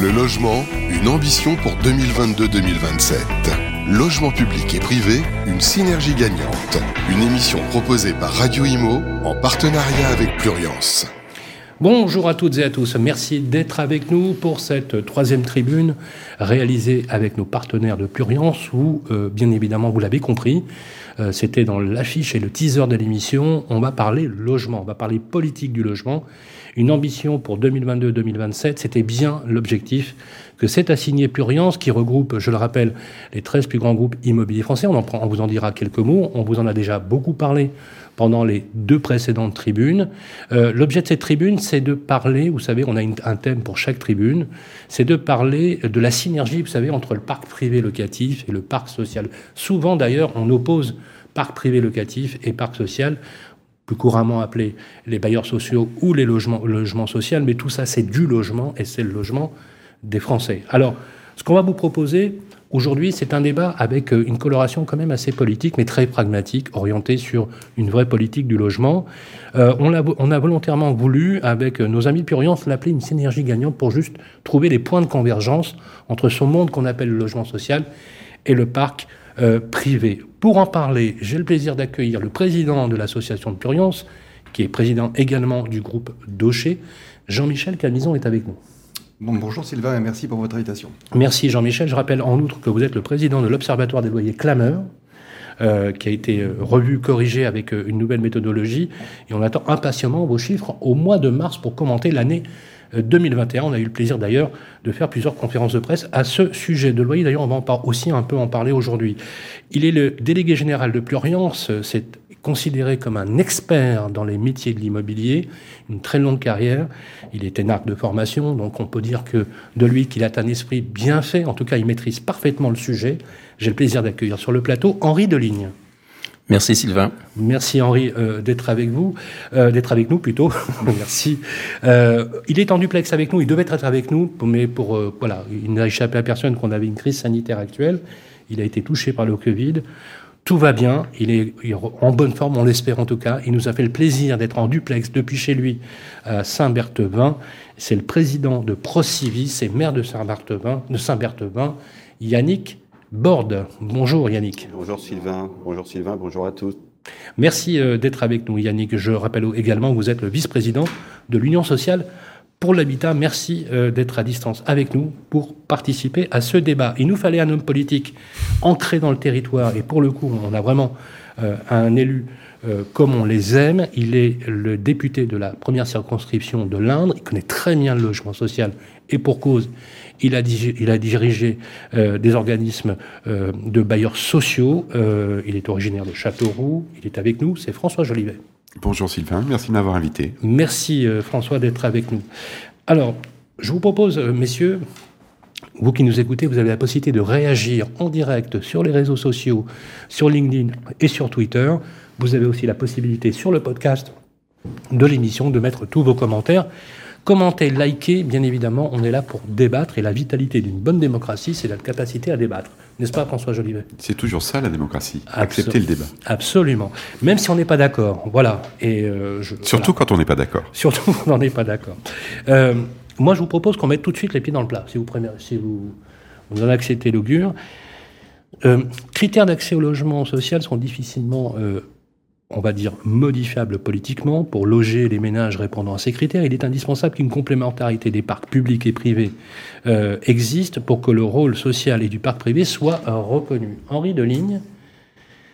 Le logement, une ambition pour 2022-2027. Logement public et privé, une synergie gagnante. Une émission proposée par Radio Imo en partenariat avec Pluriance. Bonjour à toutes et à tous. Merci d'être avec nous pour cette troisième tribune réalisée avec nos partenaires de Pluriance où, euh, bien évidemment, vous l'avez compris, euh, c'était dans l'affiche et le teaser de l'émission, on va parler logement, on va parler politique du logement. Une ambition pour 2022-2027, c'était bien l'objectif que s'est assigné Pluriance, qui regroupe, je le rappelle, les 13 plus grands groupes immobiliers français. On vous en dira quelques mots. On vous en a déjà beaucoup parlé pendant les deux précédentes tribunes. Euh, L'objet de cette tribune, c'est de parler, vous savez, on a un thème pour chaque tribune, c'est de parler de la synergie, vous savez, entre le parc privé locatif et le parc social. Souvent, d'ailleurs, on oppose parc privé locatif et parc social plus couramment appelés les bailleurs sociaux ou les logements, logements sociaux, mais tout ça, c'est du logement et c'est le logement des Français. Alors, ce qu'on va vous proposer aujourd'hui, c'est un débat avec euh, une coloration quand même assez politique, mais très pragmatique, orientée sur une vraie politique du logement. Euh, on, a, on, a, volontairement voulu, avec nos amis de Puriance, l'appeler une synergie gagnante pour juste trouver les points de convergence entre ce monde qu'on appelle le logement social et le parc euh, privé. Pour en parler, j'ai le plaisir d'accueillir le président de l'association de Puriance, qui est président également du groupe Daucher. Jean-Michel Calmison est avec nous. Bon, bonjour Sylvain et merci pour votre invitation. Merci Jean-Michel. Je rappelle en outre que vous êtes le président de l'Observatoire des loyers clameurs, euh, qui a été euh, revu, corrigé avec euh, une nouvelle méthodologie. Et on attend impatiemment vos chiffres au mois de mars pour commenter l'année 2021. On a eu le plaisir d'ailleurs de faire plusieurs conférences de presse à ce sujet de loyer. D'ailleurs, on va en aussi un peu en parler aujourd'hui. Il est le délégué général de Pluriance. Considéré comme un expert dans les métiers de l'immobilier, une très longue carrière. Il est énarque de formation, donc on peut dire que de lui qu'il a un esprit bien fait. En tout cas, il maîtrise parfaitement le sujet. J'ai le plaisir d'accueillir sur le plateau Henri Deligne. Merci Sylvain. Merci Henri euh, d'être avec vous, euh, d'être avec nous plutôt. Merci. Euh, il est en duplex avec nous, il devait être avec nous, mais pour euh, voilà, il n'a échappé à personne qu'on avait une crise sanitaire actuelle. Il a été touché par le Covid. Tout va bien, il est en bonne forme, on l'espère en tout cas. Il nous a fait le plaisir d'être en duplex depuis chez lui à Saint-Berthevin. C'est le président de Procivis et maire de Saint-Berthevin, de Saint-Berthevin, Yannick Borde. Bonjour Yannick. Bonjour Sylvain, bonjour Sylvain, bonjour à tous. Merci euh, d'être avec nous Yannick. Je rappelle également que vous êtes le vice-président de l'Union sociale pour l'habitat. Merci euh, d'être à distance avec nous pour participer à ce débat. Il nous fallait un homme politique ancré dans le territoire et pour le coup, on a vraiment euh, un élu euh, comme on les aime. Il est le député de la première circonscription de l'Indre. Il connaît très bien le logement social et pour cause, il a, dirigé des organismes de bailleurs sociaux. Il est originaire de Châteauroux. Il est avec nous. C'est François Jolivet. Bonjour Sylvain, merci de m'avoir invité. Merci euh, François d'être avec nous. Alors, je vous propose, euh, messieurs, vous qui nous écoutez, vous avez la possibilité de réagir en direct sur les réseaux sociaux, sur LinkedIn et sur Twitter. Vous avez aussi la possibilité sur le podcast de l'émission de mettre tous vos commentaires. Commentez, likez, bien évidemment, on est là pour débattre et la vitalité d'une bonne démocratie, c'est la capacité à débattre. N'est-ce pas, François Jolivet? C'est toujours ça la démocratie, Absol accepter le débat. Absolument. Même si on n'est pas d'accord, voilà. Et euh, je, Surtout voilà. quand on n'est pas d'accord. Surtout quand on n'est pas d'accord. Euh, moi, je vous propose qu'on mette tout de suite les pieds dans le plat, si vous, prenez, si vous, vous en acceptez l'augure. Euh, critères d'accès au logement social sont difficilement euh, on va dire, modifiable politiquement pour loger les ménages répondant à ces critères, il est indispensable qu'une complémentarité des parcs publics et privés euh, existe pour que le rôle social et du parc privé soit reconnu. Henri Deligne,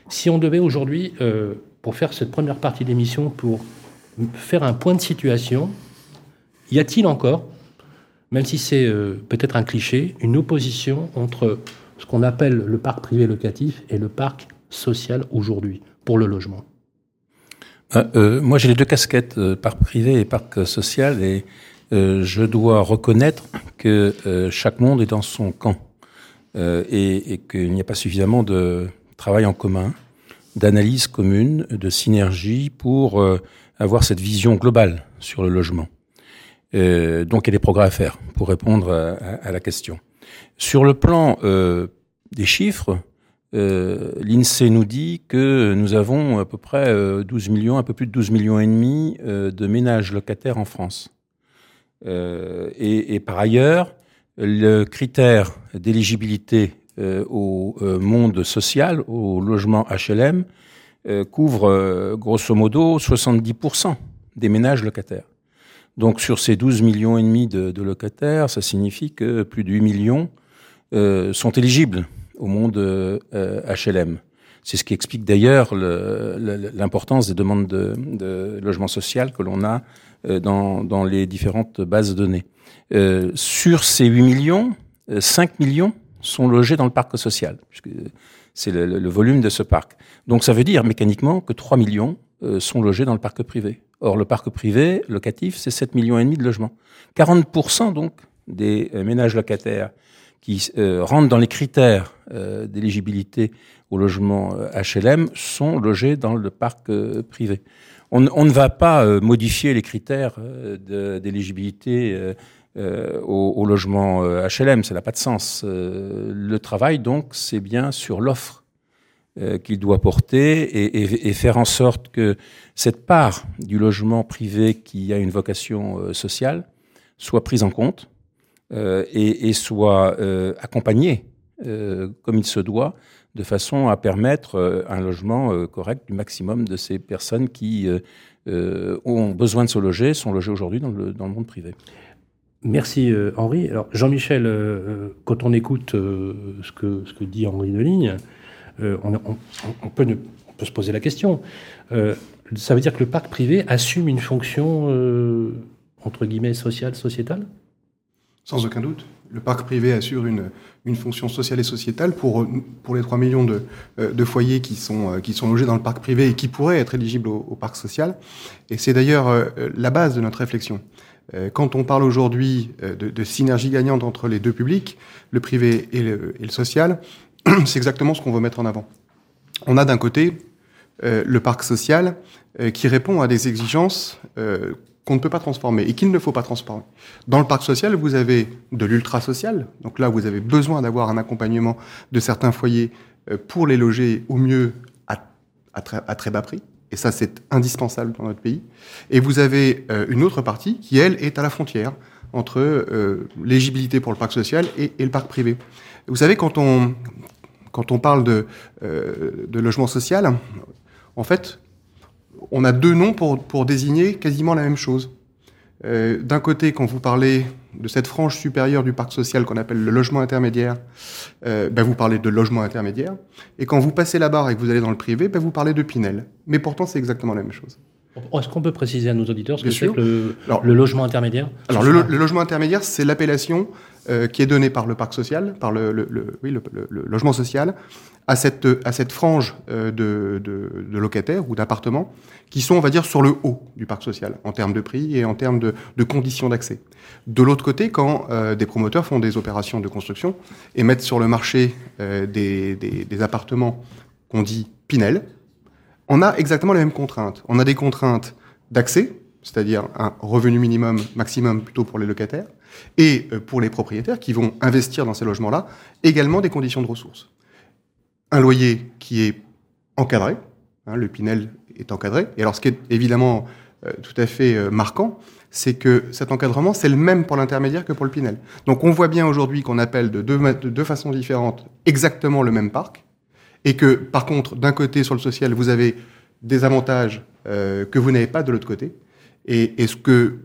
si on devait aujourd'hui, euh, pour faire cette première partie d'émission, pour faire un point de situation, y a-t-il encore, même si c'est euh, peut-être un cliché, une opposition entre ce qu'on appelle le parc privé locatif et le parc social aujourd'hui pour le logement? Euh, euh, moi, j'ai les deux casquettes, euh, parc privé et parc social, et euh, je dois reconnaître que euh, chaque monde est dans son camp euh, et, et qu'il n'y a pas suffisamment de travail en commun, d'analyse commune, de synergie pour avoir cette vision globale sur le logement. Euh, donc, il y a des progrès à faire pour répondre à, à, à la question. Sur le plan euh, des chiffres, euh, l'INSEE nous dit que nous avons à peu près euh, 12 millions, un peu plus de 12 millions et demi euh, de ménages locataires en France. Euh, et, par ailleurs, le critère d'éligibilité au monde social, au logement HLM, couvre grosso modo 70% des ménages locataires. Donc sur ces 12 millions et demi de, locataires, ça signifie que plus de 8 millions euh, sont éligibles au monde euh, HLM. C'est ce qui explique d'ailleurs l'importance des demandes de, de logement social que l'on a euh, dans, les différentes bases données. Euh, sur ces 8 millions, 5 euh, millions sont logés dans le parc social, c'est le, volume de ce parc. Donc ça veut dire mécaniquement que 3 millions sont logés dans le parc privé. Or, le parc privé locatif, c'est 7 millions et demi de logements. 40% donc des euh, ménages locataires qui euh, rentrent dans les critères euh, d'éligibilité au logement HLM sont logés dans le parc privé. On, ne va pas modifier les critères d'éligibilité au, logement HLM, ça n'a pas de sens. le travail, donc, c'est bien sur l'offre euh, qu'il doit porter et, faire en sorte que cette part du logement privé qui a une vocation euh, sociale soit prise en compte euh, et, et, soit euh, accompagnée euh, comme il se doit, de façon à permettre un logement correct du maximum de ces personnes qui ont besoin de se loger, sont logées aujourd'hui dans le, dans le monde privé. Merci Henri. Alors Jean-Michel, quand on écoute ce, que, ce que dit Henri Deligne, euh, on, on, peut on, peut se poser la question. Euh, ça veut dire que le parc privé assume une fonction, euh, entre guillemets, sociale, sociétale? Sans aucun doute. Le parc privé assure une, une fonction sociale et sociétale pour, pour les 3 millions de, de foyers qui sont, qui sont logés dans le parc privé et qui pourraient être éligibles au, parc social. Et c'est d'ailleurs la base de notre réflexion. Quand on parle aujourd'hui de, de, synergie gagnante entre les deux publics, le privé et le, et le social, c'est exactement ce qu'on veut mettre en avant. On a d'un côté euh, le parc social euh, qui répond à des exigences euh, qu'on ne peut pas transformer et qu'il ne faut pas transformer. Dans le parc social, vous avez de l'ultra social, donc là vous avez besoin d'avoir un accompagnement de certains foyers euh, pour les loger au mieux à, très, bas prix. Et ça, c'est indispensable dans notre pays. Et vous avez euh, une autre partie qui, elle, est à la frontière entre euh, l'éligibilité pour le parc social et, le parc privé. Vous savez, quand on, quand on parle de, euh, de logement social, en fait, on a deux noms pour, désigner quasiment la même chose. Euh, D'un côté, quand vous parlez de cette frange supérieure du parc social qu'on appelle le logement intermédiaire, euh, ben vous parlez de logement intermédiaire. Et quand vous passez la barre et que vous allez dans le privé, ben vous parlez de Pinel. Mais pourtant, c'est exactement la même chose. Est-ce qu'on peut préciser à nos auditeurs ce que c'est que le, alors, le, logement intermédiaire? Alors, le, le, logement intermédiaire, c'est l'appellation euh, qui est donnée par le parc social, par le, oui, logement social, à cette, à cette frange euh, de, de, de, locataires ou d'appartements qui sont, on va dire, sur le haut du parc social, en termes de prix et en termes de, de conditions d'accès. De l'autre côté, quand euh, des promoteurs font des opérations de construction et mettent sur le marché des, des, des appartements qu'on dit Pinel, on a exactement les mêmes contraintes. On a des contraintes d'accès, c'est-à-dire un revenu minimum maximum plutôt pour les locataires, et euh, pour les propriétaires qui vont investir dans ces logements-là, également des conditions de ressources. Un loyer qui est encadré, hein, le Pinel est encadré, et alors ce qui est évidemment euh, tout à fait euh, marquant, c'est que cet encadrement, c'est le même pour l'intermédiaire que pour le Pinel. Donc on voit bien aujourd'hui qu'on appelle de deux, de deux façons différentes exactement le même parc, et que par contre, d'un côté sur le social, vous avez des avantages euh, que vous n'avez pas de l'autre côté, et, et, ce que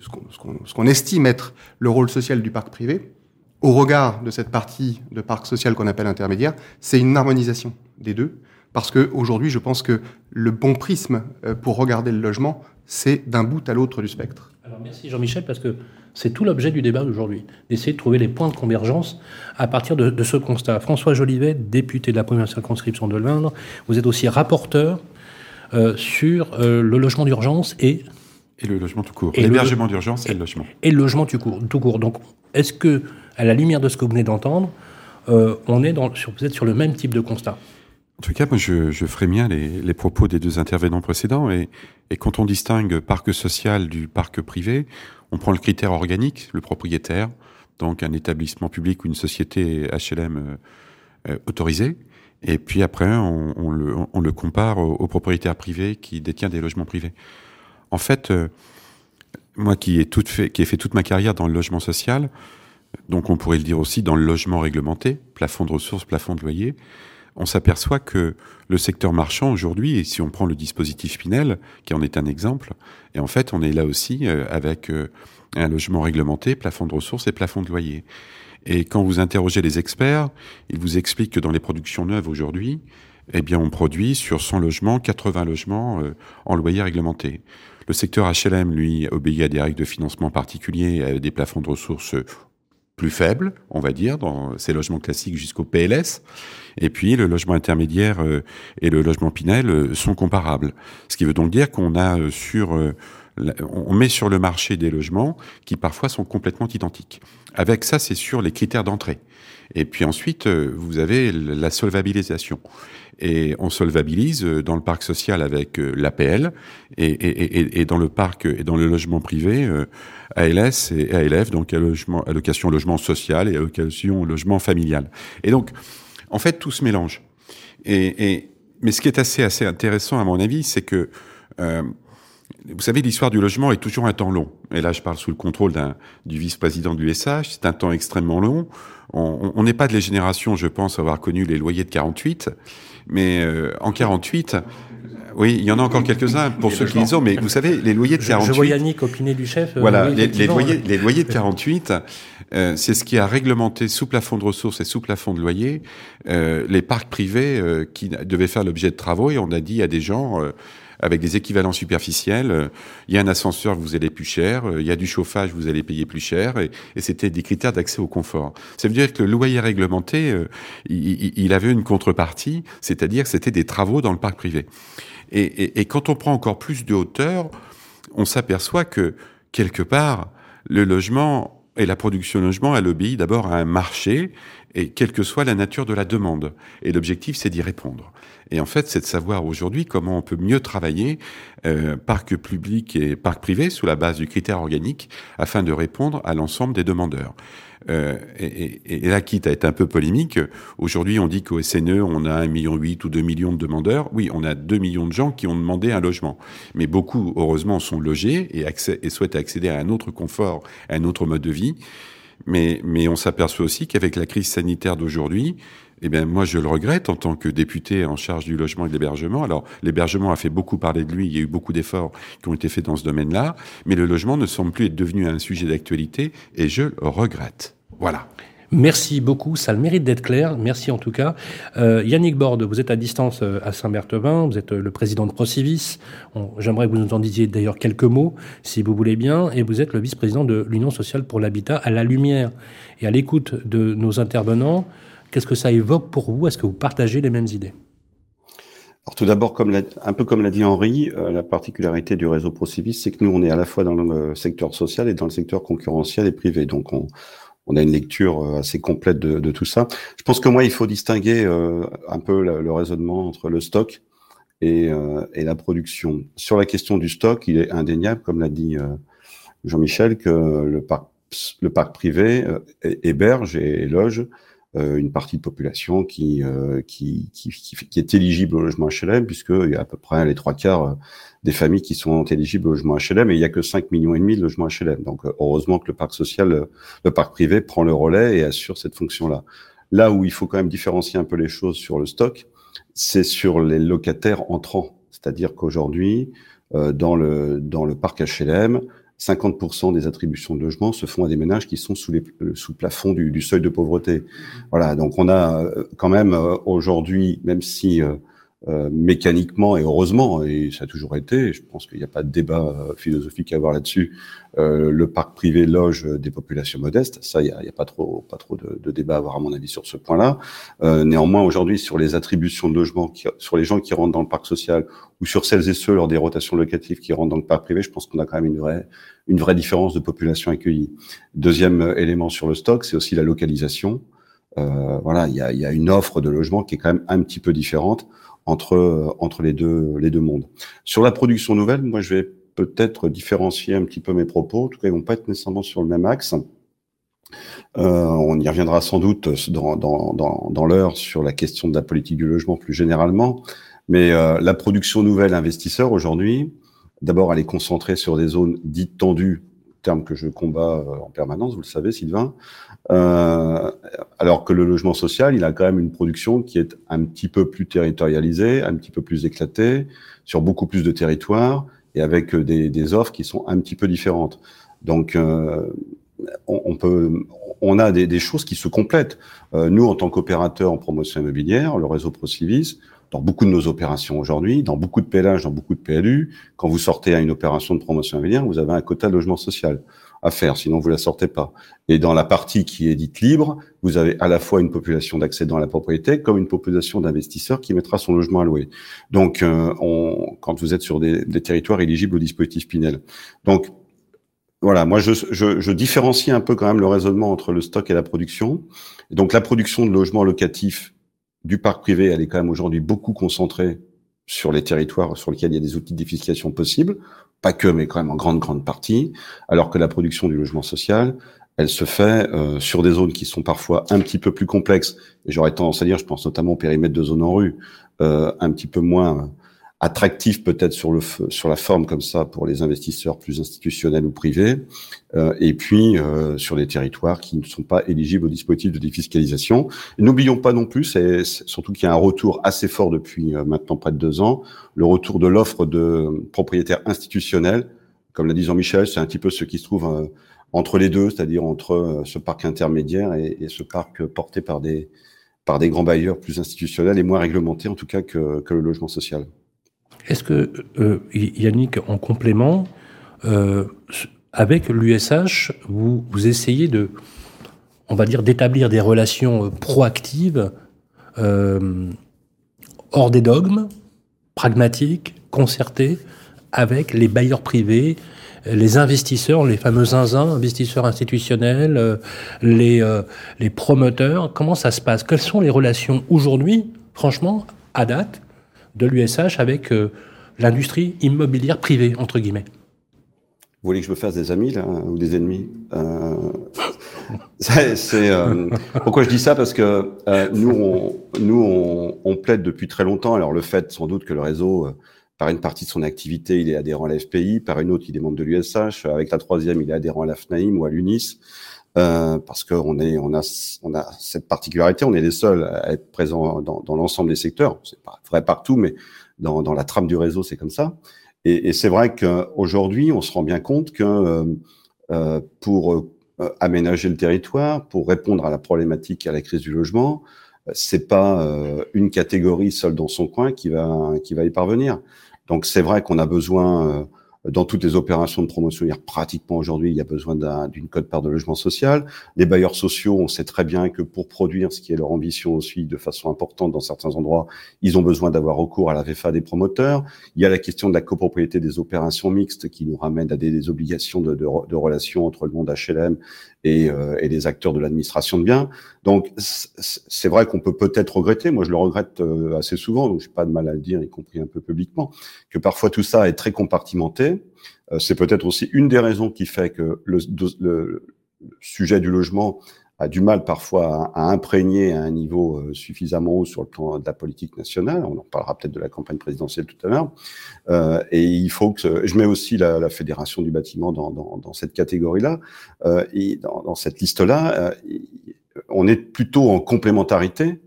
ce qu'on qu qu estime être le rôle social du parc privé, au regard de cette partie de parc social qu'on appelle intermédiaire, c'est une harmonisation des deux, parce que aujourd'hui, je pense que le bon prisme euh, pour regarder le logement, c'est d'un bout à l'autre du spectre. Alors merci Jean-Michel, parce que c'est tout l'objet du débat d'aujourd'hui, d'essayer de trouver les points de convergence à partir de, de, ce constat. François Jolivet, député de la première circonscription de l'Indre, vous êtes aussi rapporteur euh, sur euh, le logement d'urgence et... Et le logement tout court. L'hébergement d'urgence et le logement. Et le logement tout court. Tout court. Donc, est-ce que, à la lumière de ce que vous venez d'entendre, euh, on est dans, sur, vous êtes sur le même type de constat? En tout cas, moi, je, ferai bien les, propos des deux intervenants précédents. Et, quand on distingue parc social du parc privé, on prend le critère organique, le propriétaire, donc un établissement public ou une société HLM euh, euh, autorisée. Et puis après, on, le, compare au, au, propriétaire privé qui détient des logements privés. En fait, euh, moi qui ai, fait, qui ai fait toute ma carrière dans le logement social, donc on pourrait le dire aussi dans le logement réglementé, plafond de ressources, plafond de loyer, on s'aperçoit que le secteur marchand aujourd'hui, et si on prend le dispositif Pinel, qui en est un exemple, et en fait on est là aussi euh, avec euh, un logement réglementé, plafond de ressources et plafond de loyer. Et quand vous interrogez les experts, ils vous expliquent que dans les productions neuves aujourd'hui, eh bien, on produit sur 100 logements, 80 logements euh, en loyer réglementé. Le secteur HLM, lui, obéit à des règles de financement particuliers, à des plafonds de ressources plus faibles, on va dire, dans ces logements classiques jusqu'au PLS. Et puis, le logement intermédiaire euh, et le logement Pinel euh, sont comparables. Ce qui veut donc dire qu'on a sur on met sur le marché des logements qui parfois sont complètement identiques. Avec ça, c'est sur les critères d'entrée. Et puis ensuite, vous avez la solvabilisation et on solvabilise euh, dans le parc social avec euh, l'APL et, et, dans le parc et dans le logement privé euh, ALS et ALF, donc allocation logement social et allocation logement familial. Et donc, en fait, tout se mélange. Et, mais ce qui est assez assez intéressant à mon avis, c'est que vous savez, l'histoire du logement est toujours un temps long. Et là, je parle sous le contrôle du vice-président du SH. C'est un temps extrêmement long. On n'est pas de les générations, je pense, avoir connu les loyers de 48. Mais euh, en 48, oui, il y en a encore quelques-uns pour ceux qui les ont, mais vous savez, les loyers de 48... Je, vois Yannick opiner du chef. Euh, voilà, les, loyers, les loyers de 48, euh, c'est ce qui a réglementé sous plafond de ressources et sous plafond de loyer les parcs privés qui devaient faire l'objet de travaux, et on a dit à des gens avec des équivalents superficiels. Euh, il y a un ascenseur, vous allez plus cher. Euh, il y a du chauffage, vous allez payer plus cher. Et, c'était des critères d'accès au confort. Ça veut dire que le loyer réglementé, euh, il, avait une contrepartie, c'est-à-dire que c'était des travaux dans le parc privé. Et, quand on prend encore plus de hauteur, on s'aperçoit que quelque part, le logement et la production de logement, elle obéit d'abord à un marché, et quelle que soit la nature de la demande. Et l'objectif, c'est d'y répondre. Et en fait, c'est de savoir aujourd'hui comment on peut mieux travailler euh, parc public et parc privé sous la base du critère organique afin de répondre à l'ensemble des demandeurs. Euh, et, et, là, quitte à être un peu polémique, aujourd'hui on dit qu'au SNE, on a 1,8 million ou 2 millions de demandeurs. Oui, on a 2 millions de gens qui ont demandé un logement. Mais beaucoup, heureusement, sont logés et, accès, et souhaitent accéder à un autre confort, à un autre mode de vie. Mais, mais on s'aperçoit aussi qu'avec la crise sanitaire d'aujourd'hui, eh bien, moi, je le regrette en tant que député en charge du logement et de l'hébergement. Alors, l'hébergement a fait beaucoup parler de lui. Il y a eu beaucoup d'efforts qui ont été faits dans ce domaine-là. Mais le logement ne semble plus être devenu un sujet d'actualité et je le regrette. Voilà. Merci beaucoup, ça le mérite d'être clair. Merci en tout cas. Euh, Yannick Borde, vous êtes à distance euh, à Saint-Berthevin, vous êtes euh, le président de Procivis. J'aimerais que vous nous en disiez d'ailleurs quelques mots, si vous voulez bien. Et vous êtes le vice-président de l'Union sociale pour l'habitat à la lumière. Et à l'écoute de nos intervenants, qu'est-ce que ça évoque pour vous? Est-ce que vous partagez les mêmes idées? Alors tout d'abord, un peu comme l'a dit Henri, la particularité du réseau Procivis, c'est que nous, on est à la fois dans le secteur social et dans le secteur concurrentiel et privé. Donc, on, a une lecture euh, assez complète de, tout ça. Je pense que moi, il faut distinguer euh, un peu le, raisonnement entre le stock euh, et, la production. Sur la question du stock, il est indéniable, comme l'a dit Jean-Michel, que le parc privé héberge et loge une partie de population qui, qui, qui, qui, est éligible au logement HLM, puisqu'il y a à peu près les trois quarts des familles qui sont éligibles au logement HLM et il y a que 5 millions et demi de logements HLM. Donc euh, heureusement que le parc social, euh, le parc privé prend le relais et assure cette fonction-là. Là où il faut quand même différencier un peu les choses sur le stock, c'est sur les locataires entrants. C'est-à-dire qu'aujourd'hui, euh, dans le dans le parc HLM, 50% des attributions de logements se font à des ménages qui sont sous, les, sous le plafond du, du seuil de pauvreté. Voilà, donc on a quand même aujourd'hui, même si euh, mécaniquement et heureusement, et ça a toujours été, je pense qu'il n'y a pas de débat euh, philosophique à avoir là-dessus, euh, le parc privé loge des populations modestes, ça, il n'y a, pas trop, pas trop de, de, débat à avoir à mon avis sur ce point-là. néanmoins, aujourd'hui, sur les attributions de logement, sur les gens qui rentrent dans le parc social, ou sur celles et ceux lors des rotations locatives qui rentrent dans le parc privé, je pense qu'on a quand même une vraie, une vraie différence de population accueillie. Deuxième élément sur le stock, c'est aussi la localisation. voilà, il y a, y a une offre de logement qui est quand même un petit peu différente entre entre les deux mondes. Sur la production nouvelle, moi je vais peut-être différencier un petit peu mes propos. En tout cas, ils vont pas être nécessairement sur le même axe. Euh, on y reviendra sans doute dans l'heure sur la question de la politique du logement plus généralement. Mais euh, la production nouvelle investisseur aujourd'hui, d'abord, elle est concentrée sur des zones dites tendues terme que je combats en permanence, vous le savez, Sylvain. Alors que le logement social, il a quand même une production qui est un petit peu plus territorialisée, un petit peu plus éclatée, sur beaucoup plus de territoires et avec des, des offres qui sont un petit peu différentes. Donc, on, peut, on a des, choses qui se complètent. Euh, nous, en tant qu'opérateurs en promotion immobilière, le réseau Procivis, dans beaucoup de nos opérations aujourd'hui, dans beaucoup de PLH, dans beaucoup de PLU, quand vous sortez à une opération de promotion immobilière, vous avez un quota de logement social à faire, sinon vous la sortez pas. Et dans la partie qui est dite libre, vous avez à la fois une population d'accédants à la propriété comme une population d'investisseurs qui mettra son logement à louer. Donc, euh, on, quand vous êtes sur des, des territoires éligibles au dispositif Pinel. Donc, voilà, moi je, je, je, différencie un peu quand même le raisonnement entre le stock et la production. donc la production de logements locatifs du parc privé, elle est quand même aujourd'hui beaucoup concentrée sur les territoires sur lesquels il y a des outils de possibles, pas que, mais quand même en grande grande partie, alors que la production du logement social, elle se fait euh, sur des zones qui sont parfois un petit peu plus complexes. Et j'aurais tendance à dire, je pense notamment au périmètre de zone en rue, euh, un petit peu moins attractif peut-être sur le sur la forme comme ça pour les investisseurs plus institutionnels ou privés, euh, et puis euh, sur des territoires qui ne sont pas éligibles au dispositif de défiscalisation. N'oublions pas non plus, c'est surtout qu'il y a un retour assez fort depuis euh, maintenant près de deux ans, le retour de l'offre de propriétaires institutionnels, comme l'a dit Jean-Michel, c'est un petit peu ce qui se trouve euh, entre les deux, c'est-à-dire entre euh, ce parc intermédiaire et, et, ce parc porté par des par des grands bailleurs plus institutionnels et moins réglementés en tout cas que, que le logement social. Est-ce que, euh, Yannick, en complément, euh, avec l'USH, vous, essayez de, on d'établir des relations euh, proactives, hors des dogmes, pragmatiques, concertées, avec les bailleurs privés, les investisseurs, les fameux zinzins, investisseurs institutionnels, les promoteurs? Comment ça se passe? Quelles sont les relations aujourd'hui, franchement, à date, de l'USH avec euh, l'industrie immobilière privée, entre guillemets. Vous voulez que je me fasse des amis là, ou des ennemis euh, c'est, euh, Pourquoi je dis ça? Parce que nous, on, nous on, on, plaide depuis très longtemps. Alors le fait sans doute que le réseau, par une partie de son activité, il est adhérent à la FPI, par une autre, il est membre de l'USH, avec la troisième, il est adhérent à la FNAIM ou à l'UNIS. Euh, parce qu'on est, on a, on a cette particularité, on est les seuls à être présents dans, dans l'ensemble des secteurs. C'est pas vrai partout, mais dans, dans la trame du réseau, c'est comme ça. Et, et c'est vrai qu'aujourd'hui, on se rend bien compte que euh, euh pour euh, aménager le territoire, pour répondre à la problématique et à la crise du logement, c'est pas euh, une catégorie seule dans son coin qui va qui va y parvenir. Donc c'est vrai qu'on a besoin dans toutes les opérations de promotion, pratiquement aujourd'hui, il y a besoin d'une cote-part de logement social. Les bailleurs sociaux, on sait très bien que pour produire ce qui est leur ambition aussi de façon importante dans certains endroits, ils ont besoin d'avoir recours à la VFA des promoteurs. Il y a la question de la copropriété des opérations mixtes qui nous ramène à des, obligations de, de, relations entre le monde HLM et, euh, et les acteurs de l'administration de biens. Donc c'est vrai qu'on peut peut-être regretter, moi je le regrette euh, assez souvent, donc j'ai pas de mal à le dire, y compris un peu publiquement, que parfois tout ça est très compartimenté. Euh, c'est peut-être aussi une des raisons qui fait que le, le, sujet du logement a du mal parfois à, imprégner à un niveau euh, suffisamment haut sur le plan de la politique nationale. On en parlera peut-être de la campagne présidentielle tout à l'heure. Euh, et il faut que je mets aussi la, fédération du bâtiment dans, cette catégorie-là euh, et dans, cette liste-là. On est plutôt en complémentarité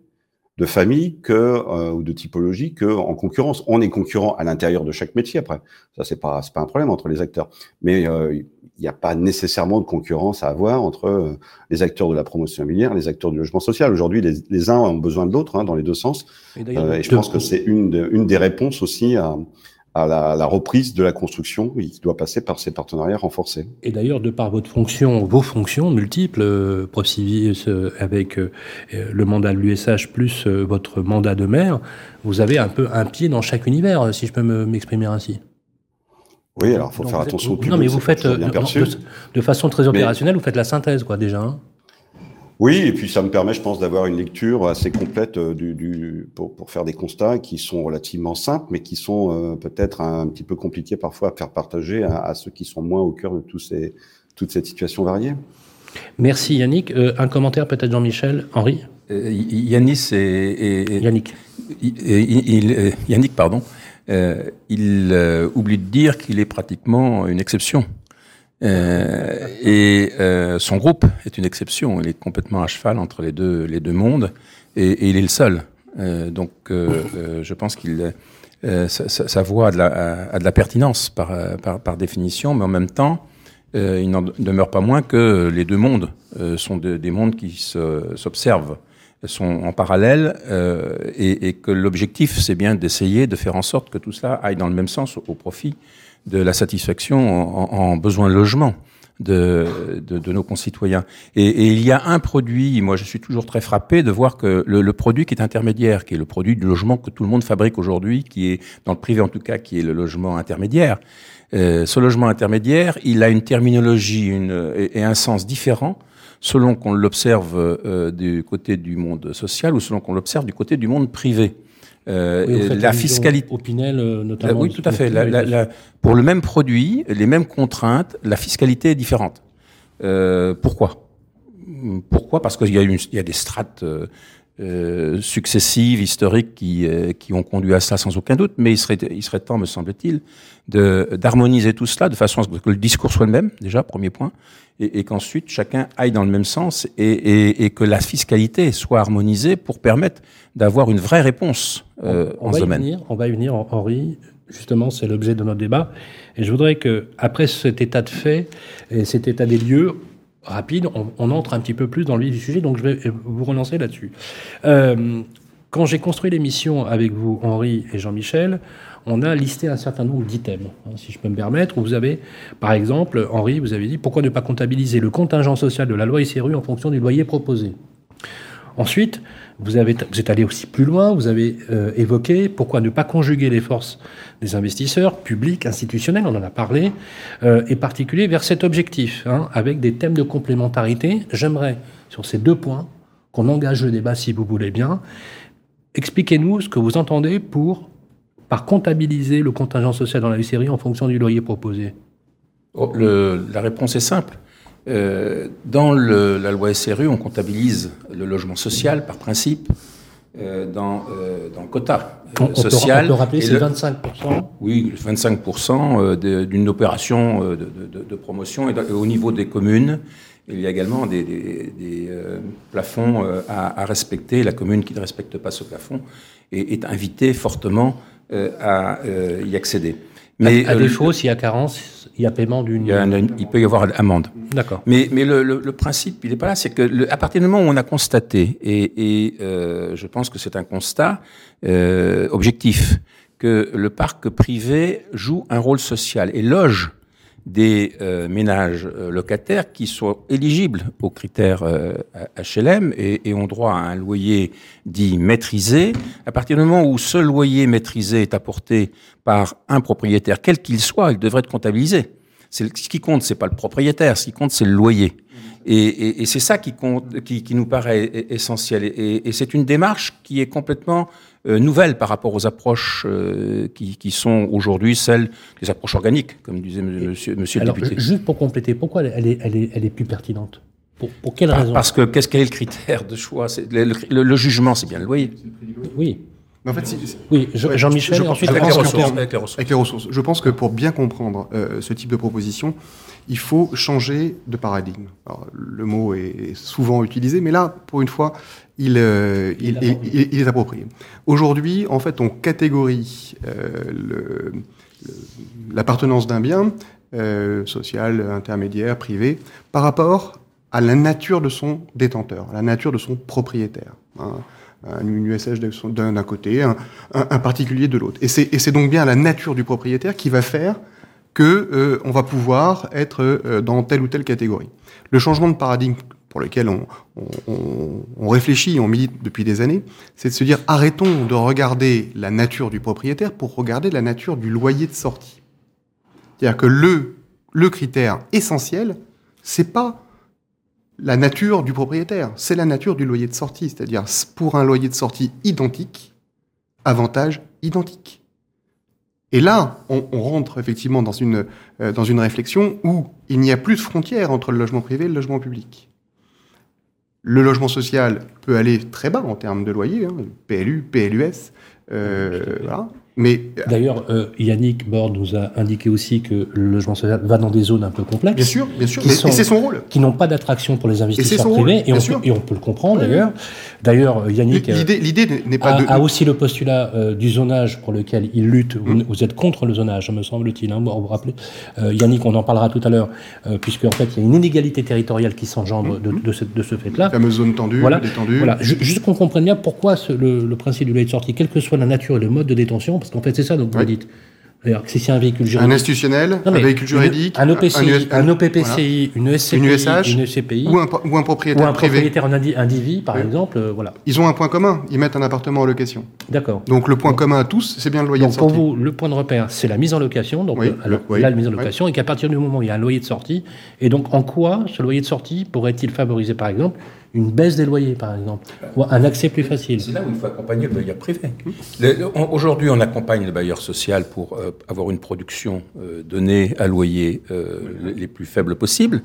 de famille que ou de typologie que en concurrence. On est concurrent à l'intérieur de chaque métier après. Ça c'est pas c'est pas un problème entre les acteurs. Mais il n'y a pas nécessairement de concurrence à avoir entre euh, les acteurs de la promotion immobilière, les acteurs du logement social. Aujourd'hui, les, les, uns ont besoin de l'autre hein, dans les deux sens. Et, euh, et je pense que c'est une, de, une des réponses aussi à, à la, la, reprise de la construction qui doit passer par ces partenariats renforcés. Et d'ailleurs, de par votre fonction, vos fonctions multiples, euh, euh avec euh, le mandat de l'USH plus votre mandat de maire, vous avez un peu un pied dans chaque univers, si je peux m'exprimer ainsi. Oui, alors il faut faire attention au public. Non, mais vous faites de, de, façon très opérationnelle, mais... vous faites la synthèse, quoi, déjà. Hein oui, et puis ça me permet, je pense, d'avoir une lecture assez complète euh, du, du pour, pour, faire des constats qui sont relativement simples, mais qui sont euh, peut-être un petit peu compliqués parfois à faire partager à, à, ceux qui sont moins au cœur de tous ces, toute cette situation variée. Merci Yannick. Euh, un commentaire peut-être Jean-Michel, Henri? Euh, Yannis et, et, Yannick. Il, Yannick, pardon. Il oublie de dire qu'il est pratiquement une exception Euh, et euh, son groupe est une exception. Il est complètement à cheval entre les deux, les deux mondes, et, il est le seul. Euh, donc, euh, euh, je pense qu'il sa, sa, voix a de, la, pertinence par, par, définition, mais en même temps, il n'en demeure pas moins que les deux mondes sont de, des mondes qui s'observent sont en parallèle euh, et, et, que l'objectif, c'est bien d'essayer de faire en sorte que tout cela aille dans le même sens au, profit de la satisfaction en, en besoin de logement de, de, de nos concitoyens. Et, et, il y a un produit, moi je suis toujours très frappé de voir que le, le, produit qui est intermédiaire, qui est le produit du logement que tout le monde fabrique aujourd'hui, qui est dans le privé en tout cas, qui est le logement intermédiaire, euh, ce logement intermédiaire, il a une terminologie une, et, et un sens différent selon qu'on l'observe euh, du côté du monde social ou selon qu'on l'observe du côté du monde privé. Euh, oui, la fiscalité. Au Pinel, euh, notamment. oui, tout à fait. La, la, la, pour le même produit, les mêmes contraintes, la fiscalité est différente. Pourquoi? Pourquoi? Parce qu'il y, y, a des strates euh, euh, successives, historiques, qui, qui ont conduit à cela sans aucun doute, mais il serait, il serait temps, me semble-t-il, d'harmoniser tout cela de façon à ce que le discours soit le même, déjà, premier point, et, et qu'ensuite chacun aille dans le même sens et, et, et, que la fiscalité soit harmonisée pour permettre d'avoir une vraie réponse euh, on, on en ce domaine. Venir, on va y venir, Henri. Justement, c'est l'objet de notre débat. Et je voudrais que, après cet état de fait et cet état des lieux rapide, on, entre un petit peu plus dans le vif du sujet. Donc, je vais vous relancer là-dessus. Euh, quand j'ai construit l'émission avec vous, Henri et Jean-Michel, on a listé un certain nombre d'items, hein, si je peux me permettre, vous avez, par exemple, Henri, vous avez dit, pourquoi ne pas comptabiliser le contingent social de la loi SRU en fonction du loyer proposé Ensuite, vous, êtes allé aussi plus loin, vous avez euh, évoqué pourquoi ne pas conjuguer les forces des investisseurs publics, institutionnels, on en a parlé, euh, et particulier vers cet objectif, hein, avec des thèmes de complémentarité. J'aimerais, sur ces deux points, qu'on engage le débat si vous voulez bien. Expliquez-nous ce que vous entendez pour par comptabiliser le contingent social dans la série en fonction du loyer proposé oh, le, La réponse est simple. Euh, dans le, la loi SRU, on comptabilise le logement social par principe euh, dans, euh, dans le quota on, social. On peut, on peut rappeler, c'est le, 25%. Oui, 25% d'une opération de, de, de, promotion. Et au niveau des communes, il y a également des, des, des plafonds à, à, respecter. La commune qui ne respecte pas ce plafond est, est invitée fortement à y accéder. Mais à, à défaut, s'il y a carence, il y a paiement d'une. Il, il, peut y avoir amende. D'accord. Mais, mais le, le, le, principe, il n'est pas là. C'est que le, à partir du moment où on a constaté, et, et euh, je pense que c'est un constat euh, objectif, que le parc privé joue un rôle social et loge des euh, ménages euh, locataires qui sont éligibles aux critères euh, HLM et, et, ont droit à un loyer dit maîtrisé. À partir du moment où ce loyer maîtrisé est apporté par un propriétaire, quel qu'il soit, il devrait être comptabilisé. Ce qui compte, c'est pas le propriétaire, ce qui compte, c'est le loyer. Et, et, et c'est ça qui, compte, qui, qui, nous paraît essentiel. Et, c'est une démarche qui est complètement euh, nouvelle par rapport aux approches euh, qui, qui, sont aujourd'hui celles des approches organiques, comme disait monsieur, monsieur Alors, le député. Juste pour compléter, pourquoi elle est, elle est, elle est plus pertinente? Pour, pour, quelle raison? Parce que qu'est-ce quel est le critère de choix? Le, le, le, jugement, c'est bien le loyer. Oui. Mais en fait, si, oui, Jean-Michel, je, ensuite je avec, pense les ressources, avec, les ressources. avec les ressources. Je pense que pour bien comprendre euh, ce type de proposition, il faut changer de paradigme. Alors, le mot est souvent utilisé, mais là, pour une fois, il, euh, il, il, il, il est approprié. Aujourd'hui, en fait, on catégorie euh, l'appartenance d'un bien, euh, social, intermédiaire, privé, par rapport à la nature de son détenteur, à la nature de son propriétaire. Hein un USH d'un côté, un, particulier de l'autre. Et c'est donc bien la nature du propriétaire qui va faire que euh, on va pouvoir être euh, dans telle ou telle catégorie. Le changement de paradigme pour lequel on, on, on réfléchit, on milite depuis des années, c'est de se dire arrêtons de regarder la nature du propriétaire pour regarder la nature du loyer de sortie. C'est-à-dire que le, le critère essentiel, c'est pas la nature du propriétaire, c'est la nature du loyer de sortie, c'est-à-dire pour un loyer de sortie identique, avantage identique. Et là, on, on rentre effectivement dans une, euh, dans une réflexion où il n'y a plus de frontière entre le logement privé et le logement public. Le logement social peut aller très bas en termes de loyer, hein, PLU, PLUS, euh, voilà. Mais D'ailleurs, euh, Yannick Borde nous a indiqué aussi que le logement social va dans des zones un peu complexes. bien sûr, bien sûr, Qui mais, sont- et c'est son rôle. Qui n'ont pas d'attraction pour les investisseurs rôle, privés, et on, peut, et on peut le comprendre Oui, d'ailleurs. D'ailleurs, euh, Yannick euh, L'idée, n'est pas a, de. a aussi le postulat euh, du zonage pour lequel il lutte. Vous, vous êtes contre le zonage, me semble-t-il. Hein, vous vous rappelez, Euh, Yannick, on en parlera tout à l'heure, euh, puisque en fait, il y a une inégalité territoriale qui s'engendre de, de ce, de ce fait-là. La fameuse zone tendue, Voilà, détendue. voilà. Ju- juste qu'on comprenne bien pourquoi ce- le, le principe du loyer de sortie, quelle que soit la nature et le mode de détention, parce qu'en fait c'est ça donc vous Oui. dites. C'est-à-dire que si c'est un véhicule Un juridique, institutionnel, Non, un véhicule juridique, un OPCI, un, OPPCI, une SCPI, une USH, une SCPI, ou un, ou un ou propriétaire un privé. propriétaire en indi- indivis, par Oui. exemple, euh, voilà. Ils ont un point commun, ils mettent un appartement en location. D'accord. Donc le point commun à tous, c'est bien le loyer Donc de pour sortie. vous, le point de repère, c'est la mise en location. Donc Oui, euh, oui, là, la mise en location, et qu'à partir du moment où il y a un loyer de sortie, et donc en quoi ce loyer de sortie pourrait-il favoriser, par exemple, une baisse des loyers, par exemple, ou un accès plus facile C'est là où il faut accompagner le bailleur privé. Aujourd'hui, on accompagne le bailleur social pour euh, avoir une production euh, donnée à loyer euh, le- les plus faibles possibles.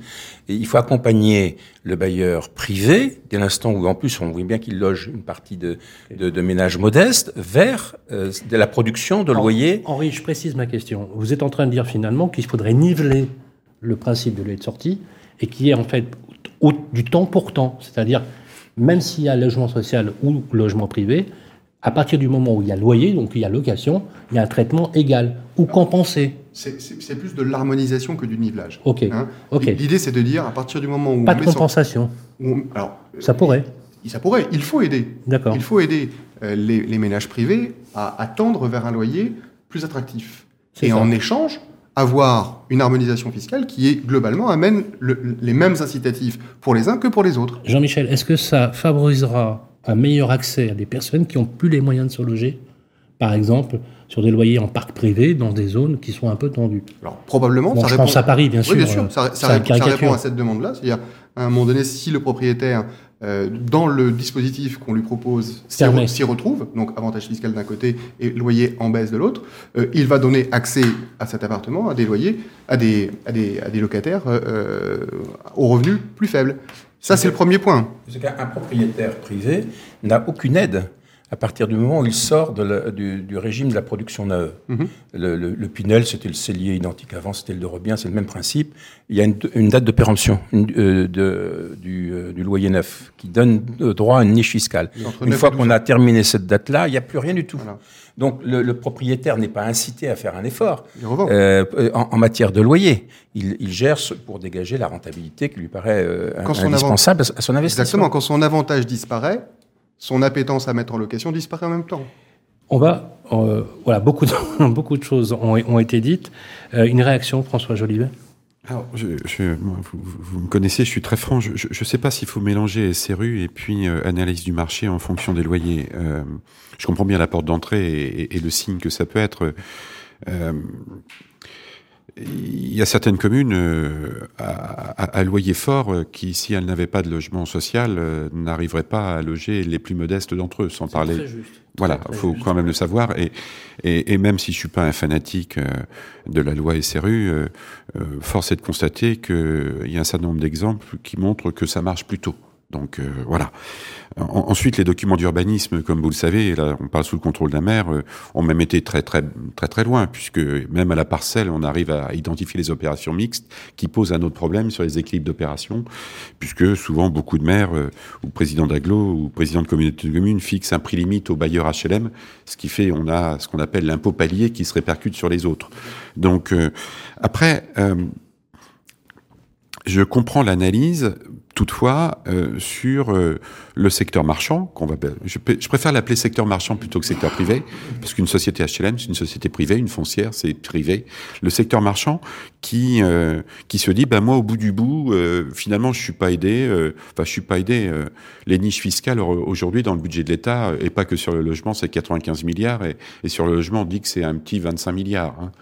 Et il faut accompagner le bailleur privé, dès l'instant où, en plus, on voit bien qu'il loge une partie de, de, de ménages modestes, vers de la production de loyers. Henri, je précise ma question. Vous êtes en train de dire finalement qu'il faudrait niveler le principe de loyer de sortie et qu'il y ait en fait au- du temps pour temps. C'est-à-dire, même s'il y a logement social ou logement privé, à partir du moment où il y a loyer, donc il y a location, il y a un traitement égal ou compensé. C'est- plus de l'harmonisation que du nivelage. Ok. Hein Ok. L'idée, c'est de dire, à partir du moment où Pas on de son- compensation. on- alors, Ça pourrait. ça pourrait, il faut aider. D'accord. Il faut aider euh, les, les ménages privés à, à tendre vers un loyer plus attractif. Et ça. en échange, avoir une harmonisation fiscale qui est globalement amène le- les mêmes incitatifs pour les uns que pour les autres. Jean-Michel, est-ce que ça favorisera un meilleur accès à des personnes qui ont plus les moyens de se loger Par exemple, sur des loyers en parc privé, dans des zones qui sont un peu tendues? Alors probablement, Bon, ça je répond. pense à Paris, bien sûr. Oui, bien sûr, euh, ça, ça répond à cette demande-là. C'est-à-dire, à un moment donné, si le propriétaire, euh, dans le dispositif qu'on lui propose, s'y re- retrouve, donc avantage fiscal d'un côté et loyer en baisse de l'autre, euh, il va donner accès à cet appartement, à des loyers, à des, à des, à des locataires euh, euh, aux revenus plus faibles. Ça, c'est le premier point. Parce qu'un propriétaire privé n'a aucune aide à partir du moment où il sort de la- du, du régime de la production neuve. Mhm. Le, le- le Pinel, c'était le cellier identique avant, c'était le de Rebien, c'est le même principe. Il y a une, une date de péremption une- euh, de- du, euh, du loyer neuf qui donne droit à une niche fiscale. Une 9 fois et 12 qu'on a terminé cette date-là, il n'y a plus rien du tout. Voilà. Donc le, le propriétaire n'est pas incité à faire un effort euh, en, en matière de loyer. Il, il gère pour dégager la rentabilité qui lui paraît indispensable à son investissement. Exactement. Quand son avantage disparaît, son appétence à mettre en location disparaît en même temps. On va, euh, voilà, beaucoup de, beaucoup de choses ont, ont été dites. Euh, une réaction, François Jolivet? Alors, je, je- moi, vous, me connaissez, je suis très franc. Je ne sais pas s'il faut mélanger SRU et puis euh, analyse du marché en fonction des loyers. Euh, je comprends bien la porte d'entrée et, et- et le signe que ça peut être. Il y a certaines communes euh, à, à- à loyer fort euh, qui, si elles n'avaient pas de logement social, euh, n'arriveraient pas à loger les plus modestes d'entre eux, sans parler. Voilà, Très faut juste. quand même le savoir. Et, et, et même si je suis pas un fanatique de la loi SRU, force est de constater qu'il y a un certain nombre d'exemples qui montrent que ça marche plutôt. Donc voilà. En- ensuite, les documents d'urbanisme, comme vous le savez, là, on parle sous le contrôle d'un maire, euh, ont même été très très très très loin, puisque même à la parcelle, on arrive à identifier les opérations mixtes qui posent un autre problème sur les équilibres d'opération, puisque souvent beaucoup de maires euh, ou présidents d'agglo ou présidents de communauté de communes fixent un prix limite aux bailleurs HLM, ce qui fait on a ce qu'on appelle l'impôt palier qui se répercute sur les autres. Donc euh, après. euh, je comprends l'analyse, toutefois, euh, sur euh, le secteur marchand, qu'on va, je, je préfère l'appeler secteur marchand plutôt que secteur privé, parce qu'une société HLM, c'est une société privée, une foncière, c'est privé. Le secteur marchand qui euh, qui se dit, ben moi, au bout du bout, euh, finalement, je suis pas aidé. euh, Enfin, je suis pas aidé. euh, les niches fiscales aujourd'hui dans le budget de l'État, et pas que sur le logement, c'est 95 milliards, et, et sur le logement, on dit que c'est un petit 25 milliards. hein.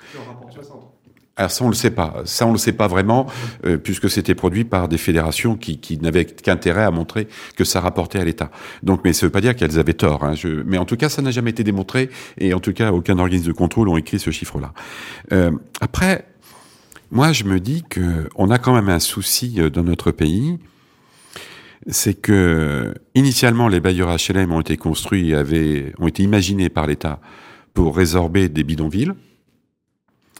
Alors ça, on le sait pas. Ça, on le sait pas vraiment, euh, puisque c'était produit par des fédérations qui, qui n'avaient qu'intérêt à montrer que ça rapportait à l'État. Donc, mais ça veut pas dire qu'elles avaient tort. Hein. Je, mais en tout cas, ça n'a jamais été démontré, et en tout cas, aucun organisme de contrôle ont écrit ce chiffre-là. Euh, après, moi, je me dis que on a quand même un souci euh, dans notre pays. C'est que initialement, les bailleurs HLM ont été construits, avaient, ont été imaginés par l'État pour résorber des bidonvilles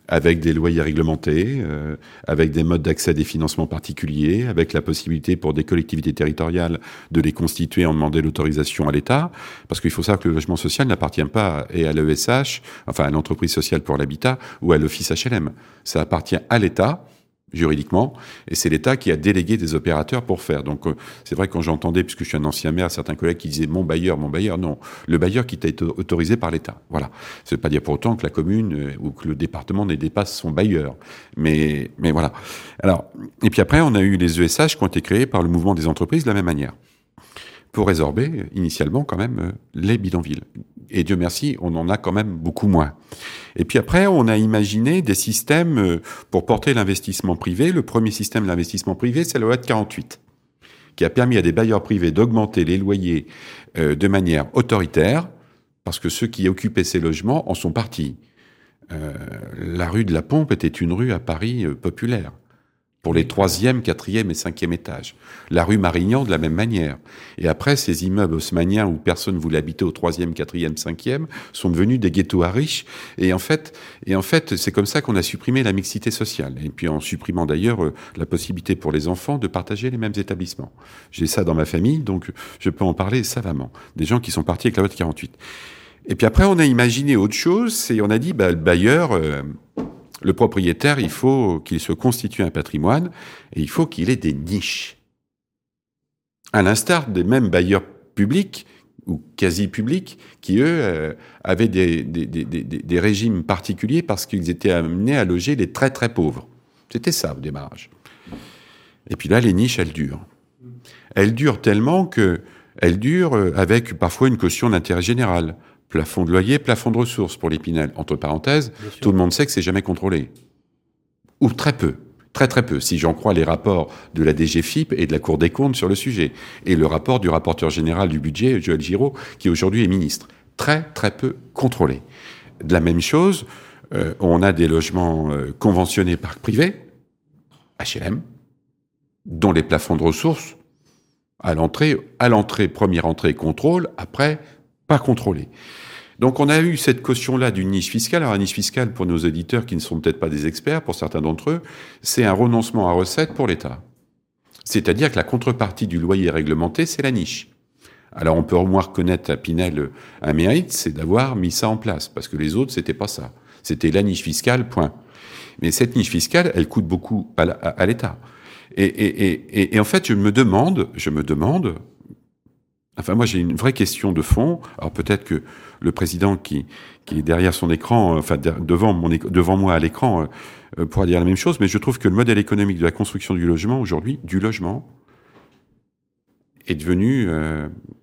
avec des loyers réglementés, euh, avec des modes d'accès à des financements particuliers, avec la possibilité pour des collectivités territoriales de les constituer en demandant l'autorisation à l'État, parce qu'il faut savoir que le logement social n'appartient pas à l'ESH, enfin à l'entreprise sociale pour l'habitat ou à l'office HLM. Ça appartient à l'État juridiquement, et c'est l'État qui a délégué des opérateurs pour faire. Donc euh, c'est vrai quand j'entendais, puisque je suis un ancien maire, certains collègues qui disaient mon bailleur, mon bailleur, non, le bailleur qui t'a été autorisé par l'État. Voilà. Ça veut pas dire pour autant que la commune euh, ou que le département ne dépasse son bailleur, mais mais voilà. Alors et puis après on a eu les ESH qui ont été créés par le mouvement des entreprises de la même manière pour résorber initialement quand même euh, les bidonvilles. Et Dieu merci, on en a quand même beaucoup moins. Et puis après, on a imaginé des systèmes euh, pour porter l'investissement privé. Le premier système d'investissement privé, c'est le loi 48, qui a permis à des bailleurs privés d'augmenter les loyers euh, de manière autoritaire, parce que ceux qui occupaient ces logements en sont partis. la rue de la Pompe était une rue à Paris populaire pour les troisième, quatrième et cinquième étages. La rue Marignan de la même manière. Et après, ces immeubles haussmanniens où personne voulait habiter au troisième, quatrième, cinquième sont devenus des ghettos à riches. Et en fait, et en fait, c'est comme ça qu'on a supprimé la mixité sociale. Et puis en supprimant d'ailleurs euh, la possibilité pour les enfants de partager les mêmes établissements. J'ai ça dans ma famille, donc je peux en parler savamment. Des gens qui sont partis avec la loi 48. Et puis après, on a imaginé autre chose, et on a dit, bah, le bailleur, euh, le propriétaire, il faut qu'il se constitue un patrimoine et il faut qu'il ait des niches. À l'instar des mêmes bailleurs publics ou quasi publics qui, eux, euh, avaient des, régimes particuliers parce qu'ils étaient amenés à loger les très très pauvres. C'était ça au démarrage. Et puis là, les niches, elles durent. Elles durent tellement que elles durent euh, avec parfois une caution d'intérêt général plafond de loyer, plafond de ressources pour l'épinal. Entre parenthèses, tout le monde sait que c'est jamais contrôlé. Ou très peu. Très très peu, si j'en crois les rapports de la DGFIP et de la Cour des comptes sur le sujet. Et le rapport du rapporteur général du budget, Joël Giraud, qui aujourd'hui est ministre. Très très peu contrôlé. De la même chose, euh, on a des logements euh, conventionnés par privé, HLM, dont les plafonds de ressources, à l'entrée, à l'entrée, première entrée, contrôle, après, pas contrôlé. Donc on a eu cette caution-là d'une niche fiscale. Alors, une niche fiscale, pour nos éditeurs qui ne sont peut-être pas des experts, pour certains d'entre eux, c'est un renoncement à recettes pour l'État. C'est-à-dire que la contrepartie du loyer réglementé, c'est la niche. Alors on peut au moins reconnaître à Pinel un mérite, c'est d'avoir mis ça en place, parce que les autres, c'était pas ça. C'était la niche fiscale, point. Mais cette niche fiscale, elle coûte beaucoup à l'État. Et, et, et, et, en fait, je me demande, je me demande, Enfin, moi, j'ai une vraie question de fond. Alors peut-être que le président qui, qui est derrière son écran, euh, enfin devant, mon, devant moi à l'écran, euh, euh, pourra dire la même chose, mais je trouve que le modèle économique de la construction du logement aujourd'hui, du logement, est devenu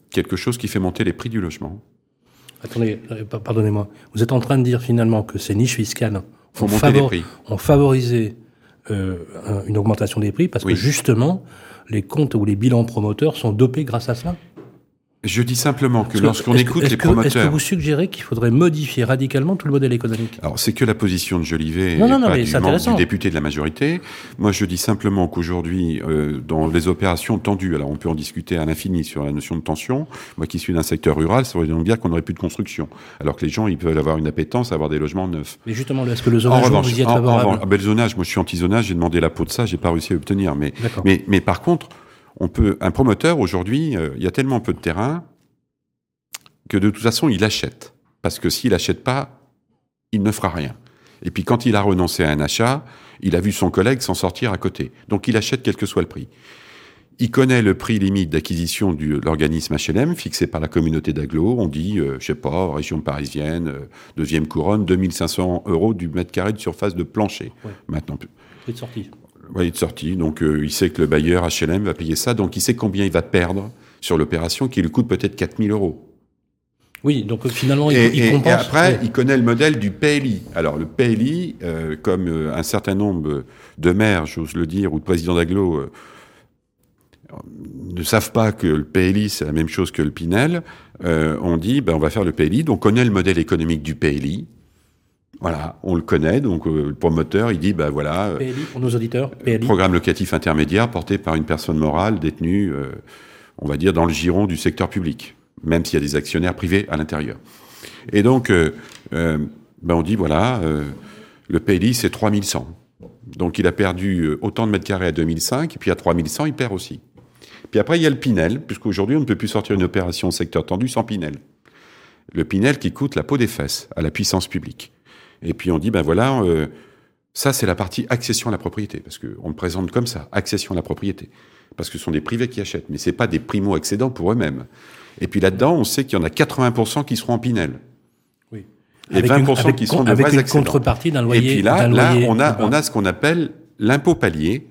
quelque chose qui fait monter les prix du logement. Attendez, pardonnez-moi. Vous êtes en train de dire finalement que ces niches fiscales ont, favorisé une augmentation des prix parce que justement, les comptes ou les bilans promoteurs sont dopés grâce à ça je dis simplement que lorsqu'on écoute les promoteurs... Est-ce que vous suggérez qu'il faudrait modifier radicalement tout le modèle économique Alors, c'est que la position de Jolivet non, non, non, pas du, député de la majorité. Moi, je dis simplement qu'aujourd'hui, euh, dans les opérations tendues, alors on peut en discuter à l'infini sur la notion de tension, moi qui suis d'un secteur rural, ça veut donc dire qu'on n'aurait plus de construction. Alors que les gens, ils peuvent avoir une appétence à avoir des logements neufs. Mais justement, est-ce que le zonage, vous y êtes favorable en, ah ben, le zonage, moi je suis anti-zonage, j'ai demandé la peau de ça, j'ai pas réussi à obtenir. Mais, mais, mais par contre, on peut, un promoteur aujourd'hui, euh, il y a tellement peu de terrain que de toute façon il achète. Parce que s'il achète pas, il ne fera rien. Et puis quand il a renoncé à un achat, il a vu son collègue s'en sortir à côté. Donc il achète quel que soit le prix. Il connaît le prix limite d'acquisition de l'organisme HLM fixé par la communauté d'Aglo. On dit, euh, je sais pas, région parisienne, euh, deuxième couronne, 2500 euros du mètre carré de surface de plancher. Maintenant. Prix de sortie. Oui, de sortie. Donc euh, il sait que le bailleur HLM va payer ça. Donc il sait combien il va perdre sur l'opération qui lui coûte peut-être 4000 euros. Oui, donc finalement, il, et, compense. Et après, il connaît le modèle du PLI. Alors, le PLI, euh, comme euh, un certain nombre de maires, j'ose le dire, ou de présidents d'agglo, euh, ne savent pas que le PLI, c'est la même chose que le Pinel, on dit, ben, on va faire le PLI. Donc, on connaît le modèle économique du PLI. Voilà, on le connaît. Donc, le promoteur, il dit, ben voilà. PLI, pour nos auditeurs, PLI. Programme locatif intermédiaire porté par une personne morale détenue, on va dire, dans le giron du secteur public même s'il y a des actionnaires privés à l'intérieur. Et donc, euh, euh, ben on dit, voilà, euh, le PLI, c'est 3100. Donc, il a perdu autant de mètres carrés à 2005, et puis à 3100, il perd aussi. Puis après, il y a le Pinel, puisqu'aujourd'hui, on ne peut plus sortir une opération au secteur tendu sans Pinel. Le Pinel qui coûte la peau des fesses à la puissance publique. Et puis on dit, ben voilà, ça c'est la partie accession à la propriété, parce qu'on le présente comme ça, accession à la propriété. Parce que ce sont des privés qui achètent, mais c'est pas des primo-accédants pour eux-mêmes. Et puis là-dedans, on sait qu'il y en a 80% qui seront en Pinel. Oui. Et Avec 20% une- qui sont de avec vrais une accédants. contrepartie d'un loyer. Et puis là, là loyer on, a, on a ce qu'on appelle l'impôt palier.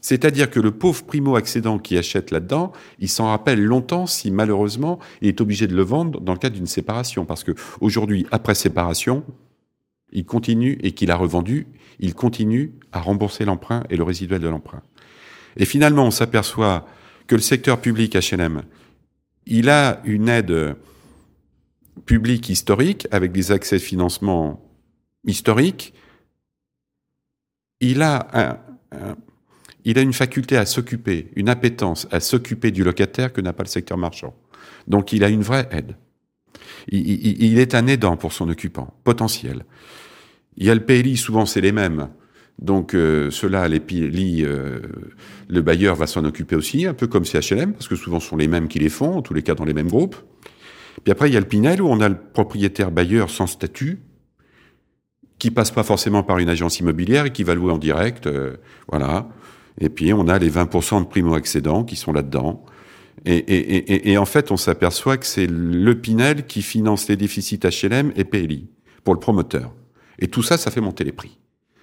C'est-à-dire que le pauvre primo-accédant qui achète là-dedans, il s'en rappelle longtemps si malheureusement il est obligé de le vendre dans le cadre d'une séparation. Parce que aujourd'hui, après séparation, il continue et qu'il a revendu, il continue à rembourser l'emprunt et le résiduel de l'emprunt. Et finalement, on s'aperçoit que le secteur public HLM, il a une aide publique historique avec des accès de financement historiques. Il a une faculté à s'occuper, une appétence à s'occuper du locataire que n'a pas le secteur marchand. Donc il a une vraie aide. Il, est un aidant pour son occupant, potentiel. Il y a le PLI, souvent c'est les mêmes. Donc euh, ceux-là, euh, le bailleur va s'en occuper aussi, un peu comme CHLM, parce que souvent ce sont les mêmes qui les font, en tous les cas dans les mêmes groupes. Puis après, il y a le Pinel, où on a le propriétaire bailleur sans statut, qui passe pas forcément par une agence immobilière et qui va louer en direct, euh, voilà. Et puis on a les 20% de primo-accédants qui sont là-dedans. Et, et, et, et en fait, on s'aperçoit que c'est le Pinel qui finance les déficits HLM et PLI pour le promoteur. Et tout ça, ça fait monter les prix.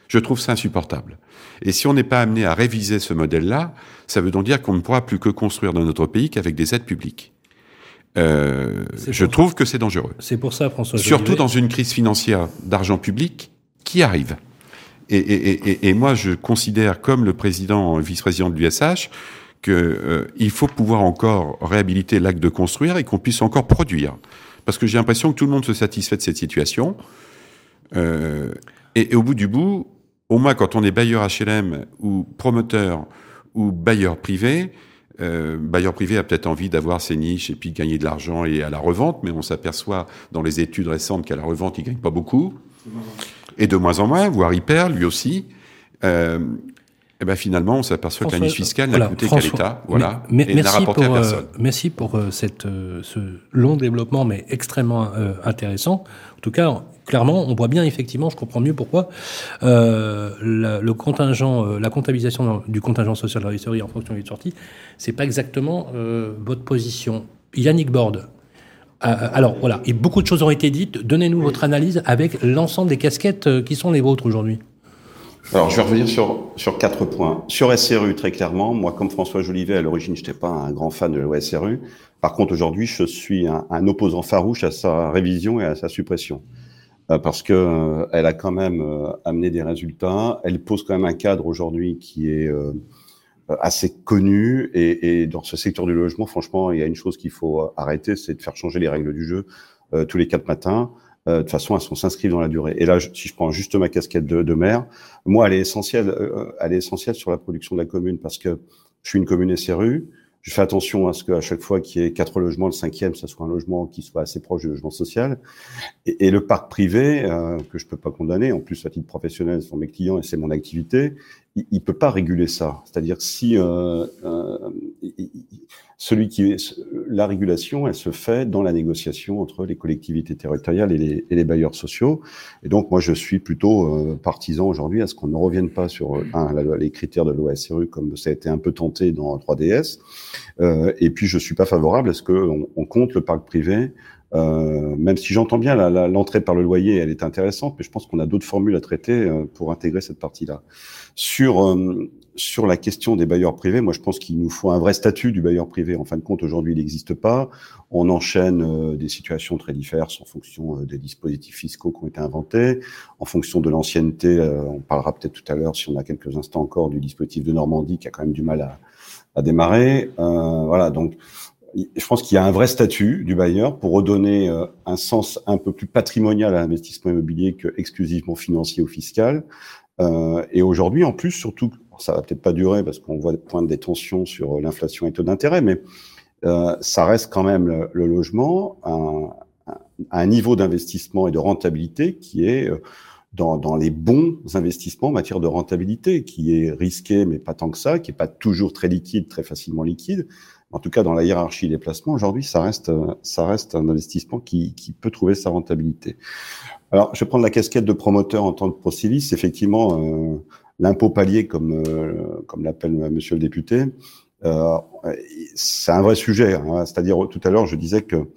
Je trouve ça insupportable. Et si on n'est pas amené à réviser ce modèle-là, ça veut donc dire qu'on ne pourra plus que construire dans notre pays qu'avec des aides publiques. Euh, je trouve que c'est dangereux. C'est pour ça, François. Surtout Jolivet- dans une crise financière d'argent public qui arrive. Et, et, et- et, et moi, je considère, comme le président, vice-président de l'USH, que euh, faut pouvoir encore réhabiliter l'acte de construire et qu'on puisse encore produire. Parce que j'ai l'impression que tout le monde se satisfait de cette situation. Euh, et, au bout du bout, au moins quand on est bailleur HLM ou promoteur ou bailleur privé, euh, bailleur privé a peut-être envie d'avoir ses niches et puis gagner de l'argent et à la revente, mais on s'aperçoit dans les études récentes qu'à la revente, il gagne pas beaucoup. Et de moins en moins, voire il perd lui aussi. Et ben finalement, on s'aperçoit que la niche fiscale voilà, n'a coûté qu'à l'État, voilà, mais- et n'a rapporté pour, à euh, personne. merci pour euh, cette, euh, ce long développement, mais extrêmement euh, intéressant. En tout cas, clairement, on voit bien effectivement, je comprends mieux pourquoi euh, la, le contingent, euh, la comptabilisation du contingent social de la en fonction des sorties, c'est pas exactement euh, votre position. Yannick Borde. alors voilà, et beaucoup de choses ont été dites. Donnez-nous votre analyse avec l'ensemble des casquettes qui sont les vôtres aujourd'hui. Alors, je vais revenir sur, sur quatre points. Sur SRU, très clairement, moi, comme François Jolivet, à l'origine, je n'étais pas un grand fan de la SRU. Par contre, aujourd'hui, je suis un, opposant farouche à sa révision et à sa suppression. Euh, parce que euh, elle a quand même euh, amené des résultats. Elle pose quand même un cadre aujourd'hui qui est euh, assez connu. Et, dans ce secteur du logement, franchement, il y a une chose qu'il faut arrêter, c'est de faire changer les règles du jeu tous les quatre matins euh, de façon à ce qu'on s'inscrive dans la durée. Et là, si je prends juste ma casquette de, de maire, moi, elle est essentielle. euh, elle est essentielle sur la production de la commune parce que je suis une commune SRU. Je fais attention à ce qu'à chaque fois qu'il y ait quatre logements, le cinquième, ça soit un logement qui soit assez proche du logement social. Et, le parc privé, euh, que je peux pas condamner, en plus à titre professionnel, ce sont mes clients et c'est mon activité, il, il peut pas réguler ça. C'est-à-dire si euh, euh, celui qui la régulation, elle se fait dans la négociation entre les collectivités territoriales et les, bailleurs sociaux. Et donc moi je suis plutôt euh, partisan aujourd'hui à ce qu'on ne revienne pas sur euh, les critères de loi SRU comme ça a été un peu tenté dans 3DS. Euh, et puis je suis pas favorable à ce qu'on on compte le parc privé. Même si j'entends bien l'entrée par le loyer, elle est intéressante, mais je pense qu'on a d'autres formules à traiter pour intégrer cette partie-là. Sur sur la question des bailleurs privés, moi je pense qu'il nous faut un vrai statut du bailleur privé. En fin de compte, aujourd'hui, il n'existe pas. On enchaîne euh, des situations très diverses en fonction euh, des dispositifs fiscaux qui ont été inventés, en fonction de l'ancienneté. euh, on parlera peut-être tout à l'heure, si on a quelques instants encore, du dispositif de Normandie qui a quand même du mal à, à démarrer. Voilà, donc je pense qu'il y a un vrai statut du bailleur pour redonner un sens un peu plus patrimonial à l'investissement immobilier que exclusivement financier ou fiscal. Et aujourd'hui, en plus, surtout, ça va peut-être pas durer parce qu'on voit poindre des tensions sur euh, l'inflation et taux d'intérêt, mais euh, ça reste quand même le, logement un, un, niveau d'investissement et de rentabilité qui est dans, dans, les bons investissements en matière de rentabilité, qui est risqué, mais pas tant que ça, qui est pas toujours très liquide, très facilement liquide. En tout cas, dans la hiérarchie des placements, aujourd'hui, ça reste, un investissement qui, peut trouver sa rentabilité. Alors, je vais prendre la casquette de promoteur en tant que procilis. Effectivement, euh, l'impôt palier, comme, euh, comme l'appelle Monsieur le député, euh, c'est un vrai sujet. Hein. C'est-à-dire, tout à l'heure, je disais que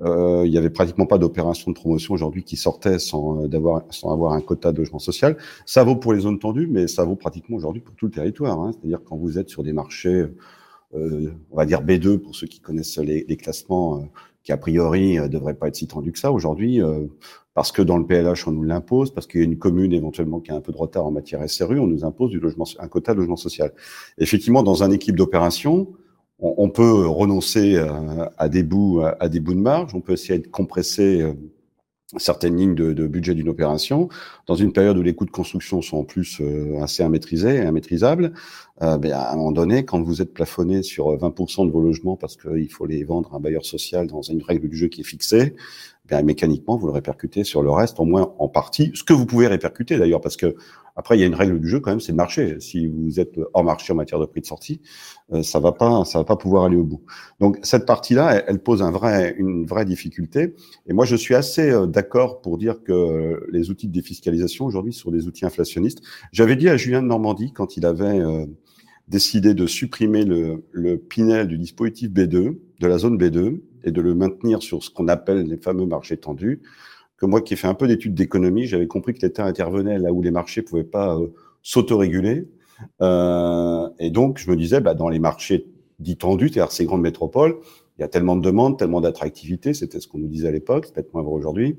euh, il y avait pratiquement pas d'opération de promotion aujourd'hui qui sortait sans, euh, d'avoir, sans avoir un quota de logement social. Ça vaut pour les zones tendues, mais ça vaut pratiquement aujourd'hui pour tout le territoire. Hein. C'est-à-dire quand vous êtes sur des marchés, euh, on va dire B2 pour ceux qui connaissent les, les classements, euh, qui a priori euh, devraient pas être si tendus que ça aujourd'hui, parce que dans le PLH on nous l'impose, parce qu'il y a une commune éventuellement qui a un peu de retard en matière SRU, on nous impose du logement, un quota de logement social. Effectivement, dans un équipe d'opération, on, peut renoncer à, des bouts, à, des bouts de marge, on peut essayer de compresser euh, certaines lignes de, budget d'une opération. Dans une période où les coûts de construction sont en plus euh, assez immaîtrisés et immaîtrisables, euh, ben, à un moment donné, quand vous êtes plafonné sur 20% de vos logements parce qu'il faut les vendre à un bailleur social dans une règle du jeu qui est fixée, ben, mécaniquement, vous le répercutez sur le reste, au moins en partie. Ce que vous pouvez répercuter d'ailleurs, parce que après, il y a une règle du jeu quand même, c'est le marché. Si vous êtes hors marché en matière de prix de sortie, euh, ça va pas, ça va pas pouvoir aller au bout. Donc cette partie-là, elle, pose un vrai, une vraie difficulté. Et moi, je suis assez euh, d'accord pour dire que les outils de défiscalisation aujourd'hui sont des outils inflationnistes. J'avais dit à Julien de Normandie quand il avait euh, décidé de supprimer le, le Pinel du dispositif B2, de la zone B2, et de le maintenir sur ce qu'on appelle les fameux marchés tendus que moi qui ai fait un peu d'études d'économie, j'avais compris que l'État intervenait là où les marchés pouvaient pas euh, s'autoréguler. Euh, et donc, je me disais, bah, dans les marchés dits tendus, c'est-à-dire ces grandes métropoles, il y a tellement de demandes, tellement d'attractivité, c'était ce qu'on nous disait à l'époque, c'est peut-être moins vrai aujourd'hui,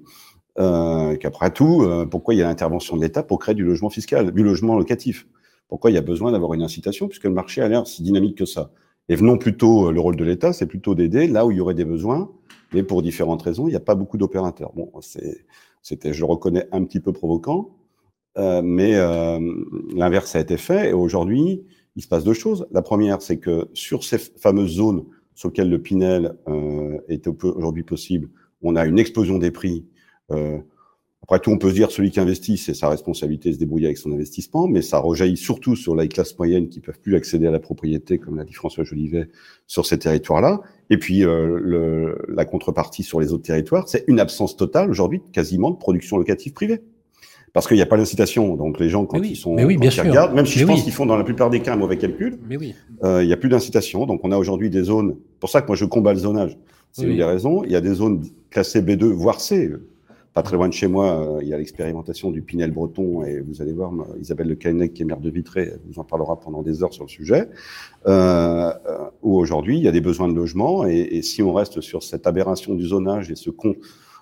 euh, qu'après tout, euh, pourquoi il y a l'intervention de l'État pour créer du logement fiscal, du logement locatif? Pourquoi il y a besoin d'avoir une incitation, puisque le marché a l'air si dynamique que ça? Et venons plutôt, euh, le rôle de l'État, c'est plutôt d'aider là où il y aurait des besoins, mais pour différentes raisons, il n'y a pas beaucoup d'opérateurs. Bon, c'était, je le reconnais, un petit peu provoquant, euh, mais euh, l'inverse a été fait. Et aujourd'hui, il se passe deux choses. La première, c'est que sur ces fameuses zones sur lesquelles le Pinel euh, est aujourd'hui possible, on a une explosion des prix. Euh, après tout, on peut se dire celui qui investit, c'est sa responsabilité de se débrouiller avec son investissement, mais ça rejaillit surtout sur les classes moyennes qui peuvent plus accéder à la propriété, comme l'a dit François Jolivet, sur ces territoires-là. Et puis euh, le, la contrepartie sur les autres territoires, c'est une absence totale aujourd'hui, quasiment, de production locative privée. Parce qu'il n'y a pas d'incitation. Donc les gens, quand ils sont, oui, bien sûr. regardent, même si je pense qu'ils font dans la plupart des cas un mauvais calcul, euh, il n'y a plus d'incitation. Donc on a aujourd'hui des zones. pour ça que moi je combats le zonage. C'est une des raisons. Il y a des zones classées B2, voire C pas très loin de chez moi, euh, il y a l'expérimentation du Pinel breton et vous allez voir Isabelle Le Caïnec, qui est maire de Vitré, vous en parlera pendant des heures sur le sujet. Euh, euh, où aujourd'hui il y a des besoins de logement et, si on reste sur cette aberration du zonage et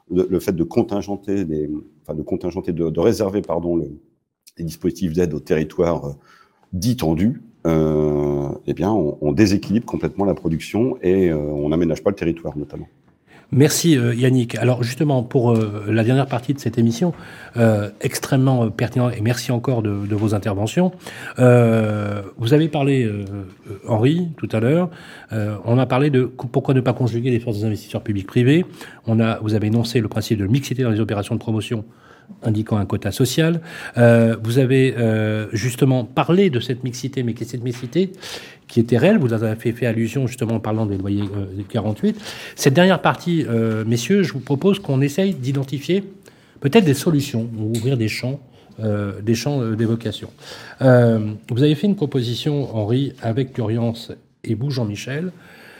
le, fait de contingenter, de réserver les dispositifs d'aide aux territoires dits tendus, eh bien on, déséquilibre complètement la production et on n'aménage pas le territoire notamment. Merci euh, Yannick. Alors justement, pour euh, la dernière partie de cette émission, euh, extrêmement pertinent, et merci encore de, vos interventions. vous avez parlé, Henri, tout à l'heure, on a parlé de pourquoi ne pas conjuguer les forces des investisseurs publics-privés. Vous avez énoncé le principe de mixité dans les opérations de promotion indiquant un quota social. Euh, vous avez euh, justement parlé de cette mixité, mais cette mixité qui était réelle, vous avez fait, allusion justement en parlant des loyers euh, 48. Cette dernière partie, euh, messieurs, je vous propose qu'on essaye d'identifier peut-être des solutions, ou ouvrir des champs, des champs d'évocation. vous avez fait une proposition, Henri, avec Curiance et vous, Jean-Michel,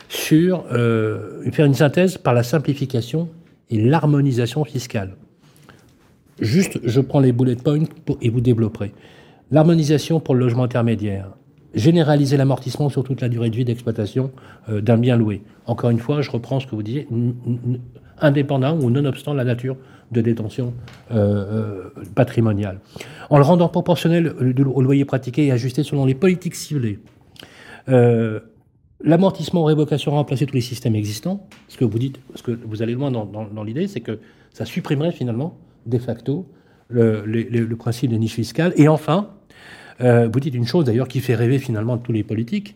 sur faire une synthèse par la simplification et l'harmonisation fiscale. Juste, je prends les bullet points et vous développerez. L'harmonisation pour le logement intermédiaire. Généraliser l'amortissement sur toute la durée de vie d'exploitation euh, d'un bien loué. Encore une fois, je reprends ce que vous disiez, indépendant ou nonobstant la nature de détention euh, euh, patrimoniale. En le rendant proportionnel au loyer pratiqué et ajusté selon les politiques ciblées. L'amortissement révocation remplacer tous les systèmes existants. Ce que vous dites, ce que vous allez loin dans l'idée, c'est que ça supprimerait finalement de facto le, le, principe des niches fiscales. Et enfin, euh, vous dites une chose d'ailleurs qui fait rêver finalement tous les politiques,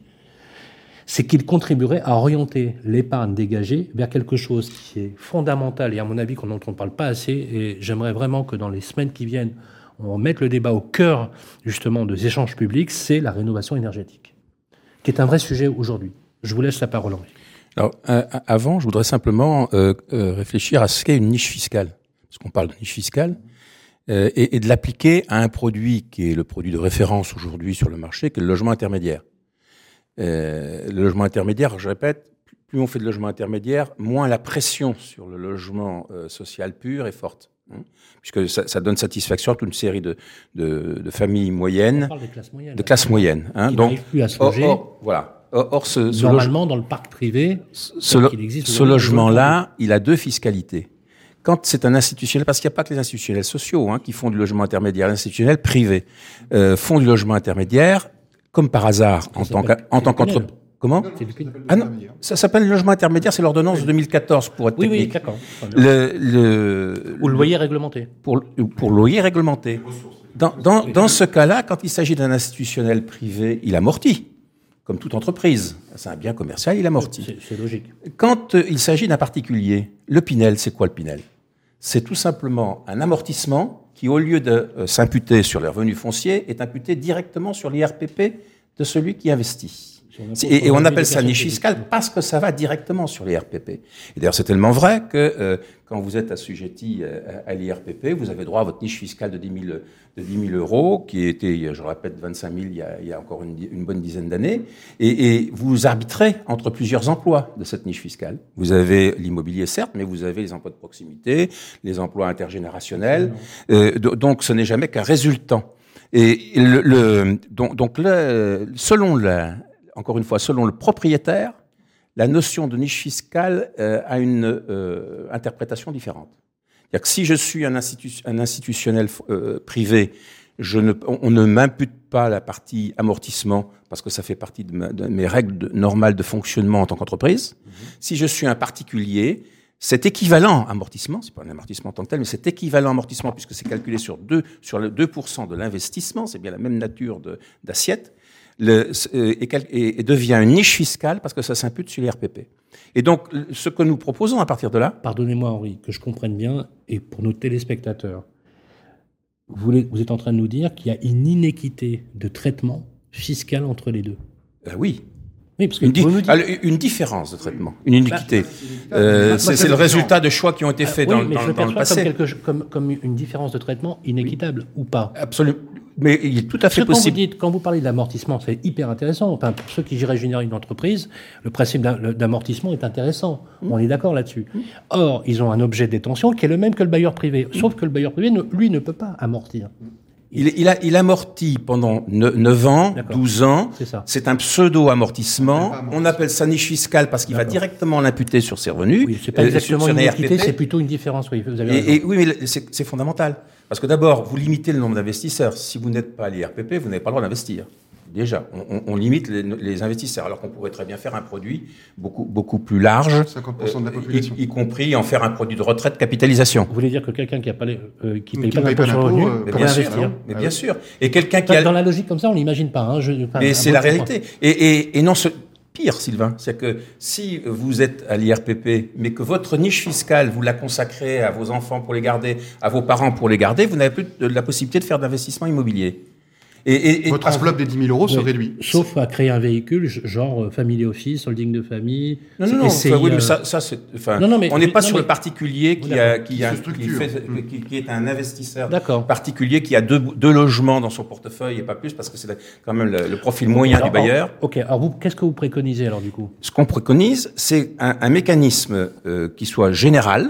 c'est qu'il contribuerait à orienter l'épargne dégagée vers quelque chose qui est fondamental et à mon avis qu'on n'entend parle pas assez. Et j'aimerais vraiment que dans les semaines qui viennent, on mette le débat au cœur justement des échanges publics, c'est la rénovation énergétique, qui est un vrai sujet aujourd'hui. Je vous laisse la parole, Henri. Alors, euh, avant, je voudrais simplement euh, réfléchir à ce qu'est une niche fiscale, parce qu'on parle de niche fiscale, et, et, de l'appliquer à un produit qui est le produit de référence aujourd'hui sur le marché, qui est le logement intermédiaire. le logement intermédiaire, je répète, plus on fait de logement intermédiaire, moins la pression sur le logement social pur est forte. Hein, puisque ça, ça, donne satisfaction à toute une série de, de, de familles moyennes, On parle des classes moyennes, de classes moyennes. Hein, qui donc, plus à se loger. or, voilà. Or, ce, ce, Normalement, dans le parc privé, ce, lo- ce logement-là, il a deux fiscalités. Quand c'est un institutionnel, parce qu'il n'y a pas que les institutionnels sociaux hein, qui font du logement intermédiaire, les institutionnels privés euh, font du logement intermédiaire, comme par hasard, en tant en tant c'est du qu'entre... Pinel. Comment. Ah non, ça s'appelle le logement intermédiaire, c'est l'ordonnance de 2014 pour être Oui, oui, technique. d'accord. le, le, Ou le loyer réglementé. pour, pour loyer réglementé. Dans, dans, dans ce cas-là, quand il s'agit d'un institutionnel privé, il amortit, comme toute entreprise. C'est un bien commercial, il amortit. C'est c'est logique. Quand euh, il s'agit d'un particulier, le Pinel, c'est quoi le Pinel? C'est tout simplement un amortissement qui, au lieu de euh, s'imputer sur les revenus fonciers, est imputé directement sur l'IRPP de celui qui investit. Et, et on appelle ça niche fiscale parce que ça va directement sur les RPP. Et d'ailleurs, c'est tellement vrai que euh, quand vous êtes assujetti euh, à l'IRPP, vous avez droit à votre niche fiscale de 10 000, de 10 000 euros, qui était, je le répète, 25 000 il y a, il y a encore une, bonne dizaine d'années. Et, et vous arbitrez entre plusieurs emplois de cette niche fiscale. Vous avez l'immobilier, certes, mais vous avez les emplois de proximité, les emplois intergénérationnels. Euh, do- donc, ce n'est jamais qu'un résultant. Et le, le- donc, donc le- selon la, encore une fois, selon le propriétaire, la notion de niche fiscale euh, a une euh, interprétation différente. C'est-à-dire que si je suis un, institu- un institutionnel euh, privé, je ne, on, on ne m'impute pas la partie amortissement parce que ça fait partie de, ma- de mes règles de- normales de fonctionnement en tant qu'entreprise. Si je suis un particulier, cet équivalent amortissement, c'est pas un amortissement en tant que tel, mais cet équivalent amortissement, puisque c'est calculé sur, deux, sur le 2% de l'investissement, c'est bien la même nature d'assiette, le- euh, et, devient une niche fiscale parce que ça s'impute sur les RPP. Et donc, ce que nous proposons à partir de là, Pardonnez-moi, Henri, que je comprenne bien, et pour nos téléspectateurs, vous êtes en train de nous dire qu'il y a une inéquité de traitement fiscal entre les deux? euh, oui, Oui, parce que une, di- vous nous dites- alors, une différence de traitement, une iniquité. Euh, Moi, c'est le résultat de choix qui ont été faits oui, dans, mais dans- je dans le perçois passé. comme, quelque, comme, comme une différence de traitement inéquitable, ou pas? Absolument. Mais il est tout à fait que quand vous, possible. dites, quand vous parlez d'amortissement, c'est hyper intéressant. Enfin, pour ceux qui gèrent générer une entreprise, le principe d'am- d'amortissement est intéressant. Mmh. On est d'accord là-dessus. Or, ils ont un objet de détention qui est le même que le bailleur privé. Sauf que le bailleur privé, ne- lui, ne peut pas amortir. Il, il, a, il amortit pendant ne- 9 ans, D'accord. 12 ans. C'est ça. C'est un pseudo-amortissement. On appelle ça niche fiscale parce qu'il va directement l'imputer sur ses revenus. Oui, c'est pas euh, exactement une c'est plutôt une différence. Oui, vous avez raison. Et, et oui, mais c'est fondamental. Parce que d'abord, vous limitez le nombre d'investisseurs. Si vous n'êtes pas à l'IRPP, vous n'avez pas le droit d'investir. Déjà, on, on- on limite les, les investisseurs, alors qu'on pourrait très bien faire un produit beaucoup, beaucoup plus large, 50% de la euh, population. y, y compris en faire un produit de retraite capitalisation. Vous voulez dire que quelqu'un qui a pas les, euh, qui paye Qui pas paye d'impôt sur revenu euh, peut Mais bien sûr, investir mais bien sûr. Et quelqu'un qui Dans, a, dans la logique comme ça, on l'imagine pas. Hein, je, enfin, Mais c'est la réalité. Et, et, et non, ce, pire, Sylvain, c'est que si vous êtes à l'IRPP, mais que votre niche fiscale, vous la consacrez à vos enfants pour les garder, à vos parents pour les garder, vous n'avez plus de la possibilité de faire d'investissement immobilier. Et, et- et- Votre enveloppe des 10 000 euros se Oui. réduit. Sauf à créer un véhicule, genre euh, family office, holding de famille. Non, non, non. enfin, oui, euh, mais ça, ça c'est. Enfin, Non, non, mais- on n'est pas non, sur mais- le particulier qui, a, qui, a, Qui se fait- qui, qui est un investisseur D'accord. particulier qui a deux, deux logements dans son portefeuille et pas plus parce que c'est quand même le, le profil moyen alors, du bailleur. alors, ok, alors vous, qu'est-ce que vous préconisez alors du coup? Ce qu'on préconise, c'est un, un mécanisme euh, qui soit général,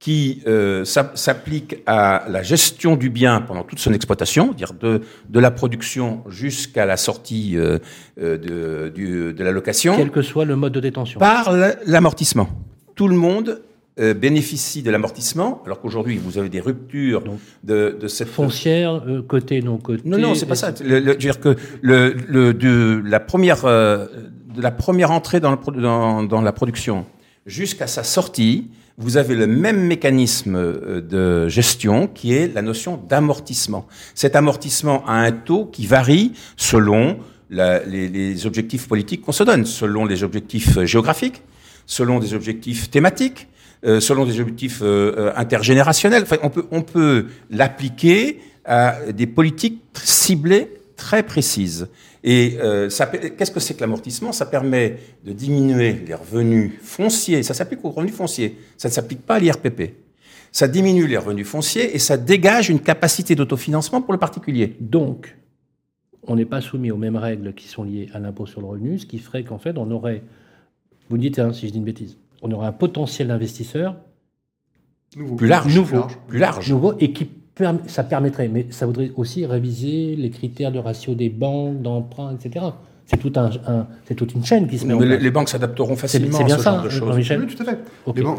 qui euh, s'app- s'applique à la gestion du bien pendant toute son exploitation, dire de, de la production jusqu'à la sortie euh, euh, de, du- de la location, Quel que soit le mode de détention. par la- l'amortissement. Tout le monde euh, bénéficie de l'amortissement, alors qu'aujourd'hui vous avez des ruptures Donc, de, de cette Foncière, euh, côté, non côté. non, non, c'est pas ça. Le, le- je veux dire que le, le, de la première, euh, de la première entrée dans la production jusqu'à sa sortie, vous avez le même mécanisme euh, de gestion qui est la notion d'amortissement. Cet amortissement a un taux qui varie selon les, objectifs politiques qu'on se donne, selon les objectifs géographiques, selon des objectifs thématiques, euh, selon des objectifs euh, euh, intergénérationnels. On peut l'appliquer à des politiques ciblées très précises. Et euh, qu'est-ce que c'est que l'amortissement? Ça permet de diminuer les revenus fonciers. Ça s'applique aux revenus fonciers. Ça ne s'applique pas à l'IRPP. Ça diminue les revenus fonciers et ça dégage une capacité d'autofinancement pour le particulier. Donc, on n'est pas soumis aux mêmes règles qui sont liées à l'impôt sur le revenu, ce qui ferait qu'en fait, on aurait, vous dites hein, si je dis une bêtise, on aurait un potentiel d'investisseur Nouveau. Plus large, Plus large. plus large. nouveau et qui ça permettrait, mais ça voudrait aussi réviser les critères de ratio des banques, d'emprunt, etc. C'est tout un, un- c'est toute une chaîne qui se met en Mais place. les banques s'adapteront facilement c'est bien à ce ça, genre de choses. Jean-Michel Oui, tout à fait.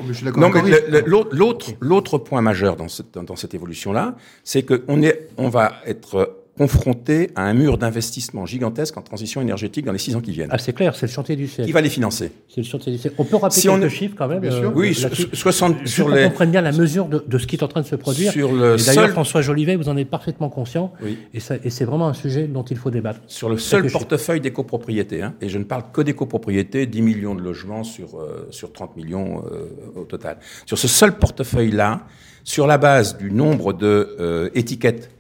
Je suis Non, mais le- le- l'autre, l'autre, l'autre point majeur dans cette, dans cette évolution-là, c'est qu'on est, on va être confronté à un mur d'investissement gigantesque en transition énergétique dans les six ans qui viennent. Ah, c'est clair, c'est le chantier du Qui siècle. va les financer C'est le chantier du siècle. On peut rappeler Si quelques chiffres quand même. Bien sûr. Oui, là-dessus. so- 60 Juste sur pour les, qu'on comprenne bien la mesure de, de ce qui est en train de se produire. sur le Et d'ailleurs, seul, François Jolivet, vous en êtes parfaitement conscient. oui, Et, ça- et c'est vraiment un sujet dont il faut débattre. sur le seul Quelques chiffres. portefeuille des copropriétés, hein, et je ne parle que des copropriétés, 10 millions de logements sur, euh, sur 30 millions euh, au total. Sur ce seul portefeuille-là, sur la base du nombre de euh, étiquettes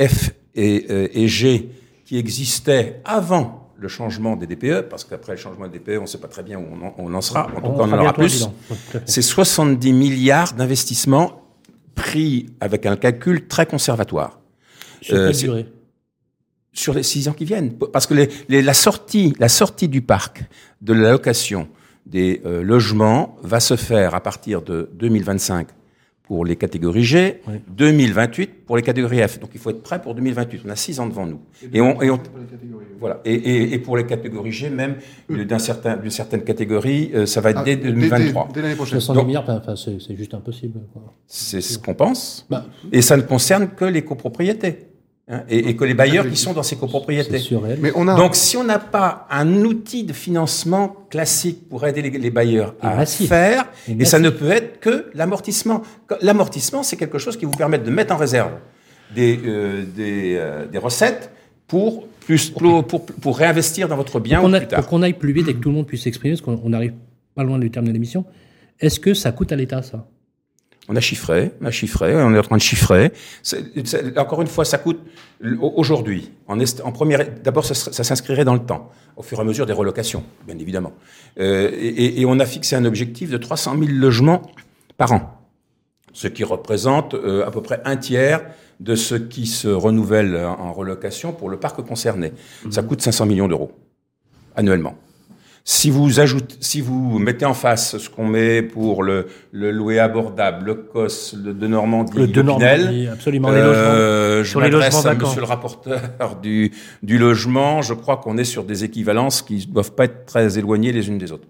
F et, euh, et G qui existaient avant le changement des DPE, parce qu'après le changement des DPE, on ne sait pas très bien où on en, on en sera, en tout cas on en aura plus. C'est 70 milliards d'investissements pris avec un calcul très conservatoire Sur Euh, quelle durée? Sur les six ans qui viennent. Parce que les, les- la, sortie, la sortie du parc de la location des euh, logements va se faire à partir de 2025 pour les catégories G, Oui. 2028 pour les catégories F. Donc il faut être prêt pour 2028. On a six ans devant nous. Et on, et on- voilà. Et, et, et pour les catégories G, même certain, d'une certaine catégorie, euh, ça va être Ah, dès dès- 2023. Dès, dès l'année prochaine. 70 Donc- milliards, enfin, enfin, c'est juste impossible. C'est ce qu'on pense. Bah, Et ça ne concerne que les copropriétés. Hein, et, et que les bailleurs qui sont dans ces copropriétés. surréel. Mais on a. Donc, si on n'a pas un outil de financement classique pour aider les, les bailleurs Et à massif. faire, Et et, ça ne peut être que l'amortissement. L'amortissement, c'est quelque chose qui vous permet de mettre en réserve des, euh, des, euh, des recettes pour, plus, pour, pour, pour réinvestir dans votre bien Pour ou qu'on a- plus tard. pour qu'on aille plus vite et que tout le monde puisse s'exprimer, parce qu'on on arrive pas loin du terme de l'émission, est-ce que ça coûte à l'État, ça? On a chiffré, on a chiffré, on est en train de chiffrer. Encore une fois, ça coûte au- aujourd'hui. En, est- en première, d'abord, ça, s'inscrirait dans le temps, au fur et à mesure des relocations, bien évidemment. Euh, et, on a fixé un objectif de 300 000 logements par an, ce qui représente euh, à peu près un tiers de ce qui se renouvelle en relocation pour le parc concerné. Ça coûte 500 millions d'euros annuellement. Si vous ajoutez, si vous mettez en face ce qu'on met pour le, le louer abordable, le COS le de Normandie, Le de Pinel, Normandie, absolument, les logements. euh, je Sur les logements à vacants. Monsieur le rapporteur du, du logement. Je crois qu'on est sur des équivalences qui ne doivent pas être très éloignées les unes des autres.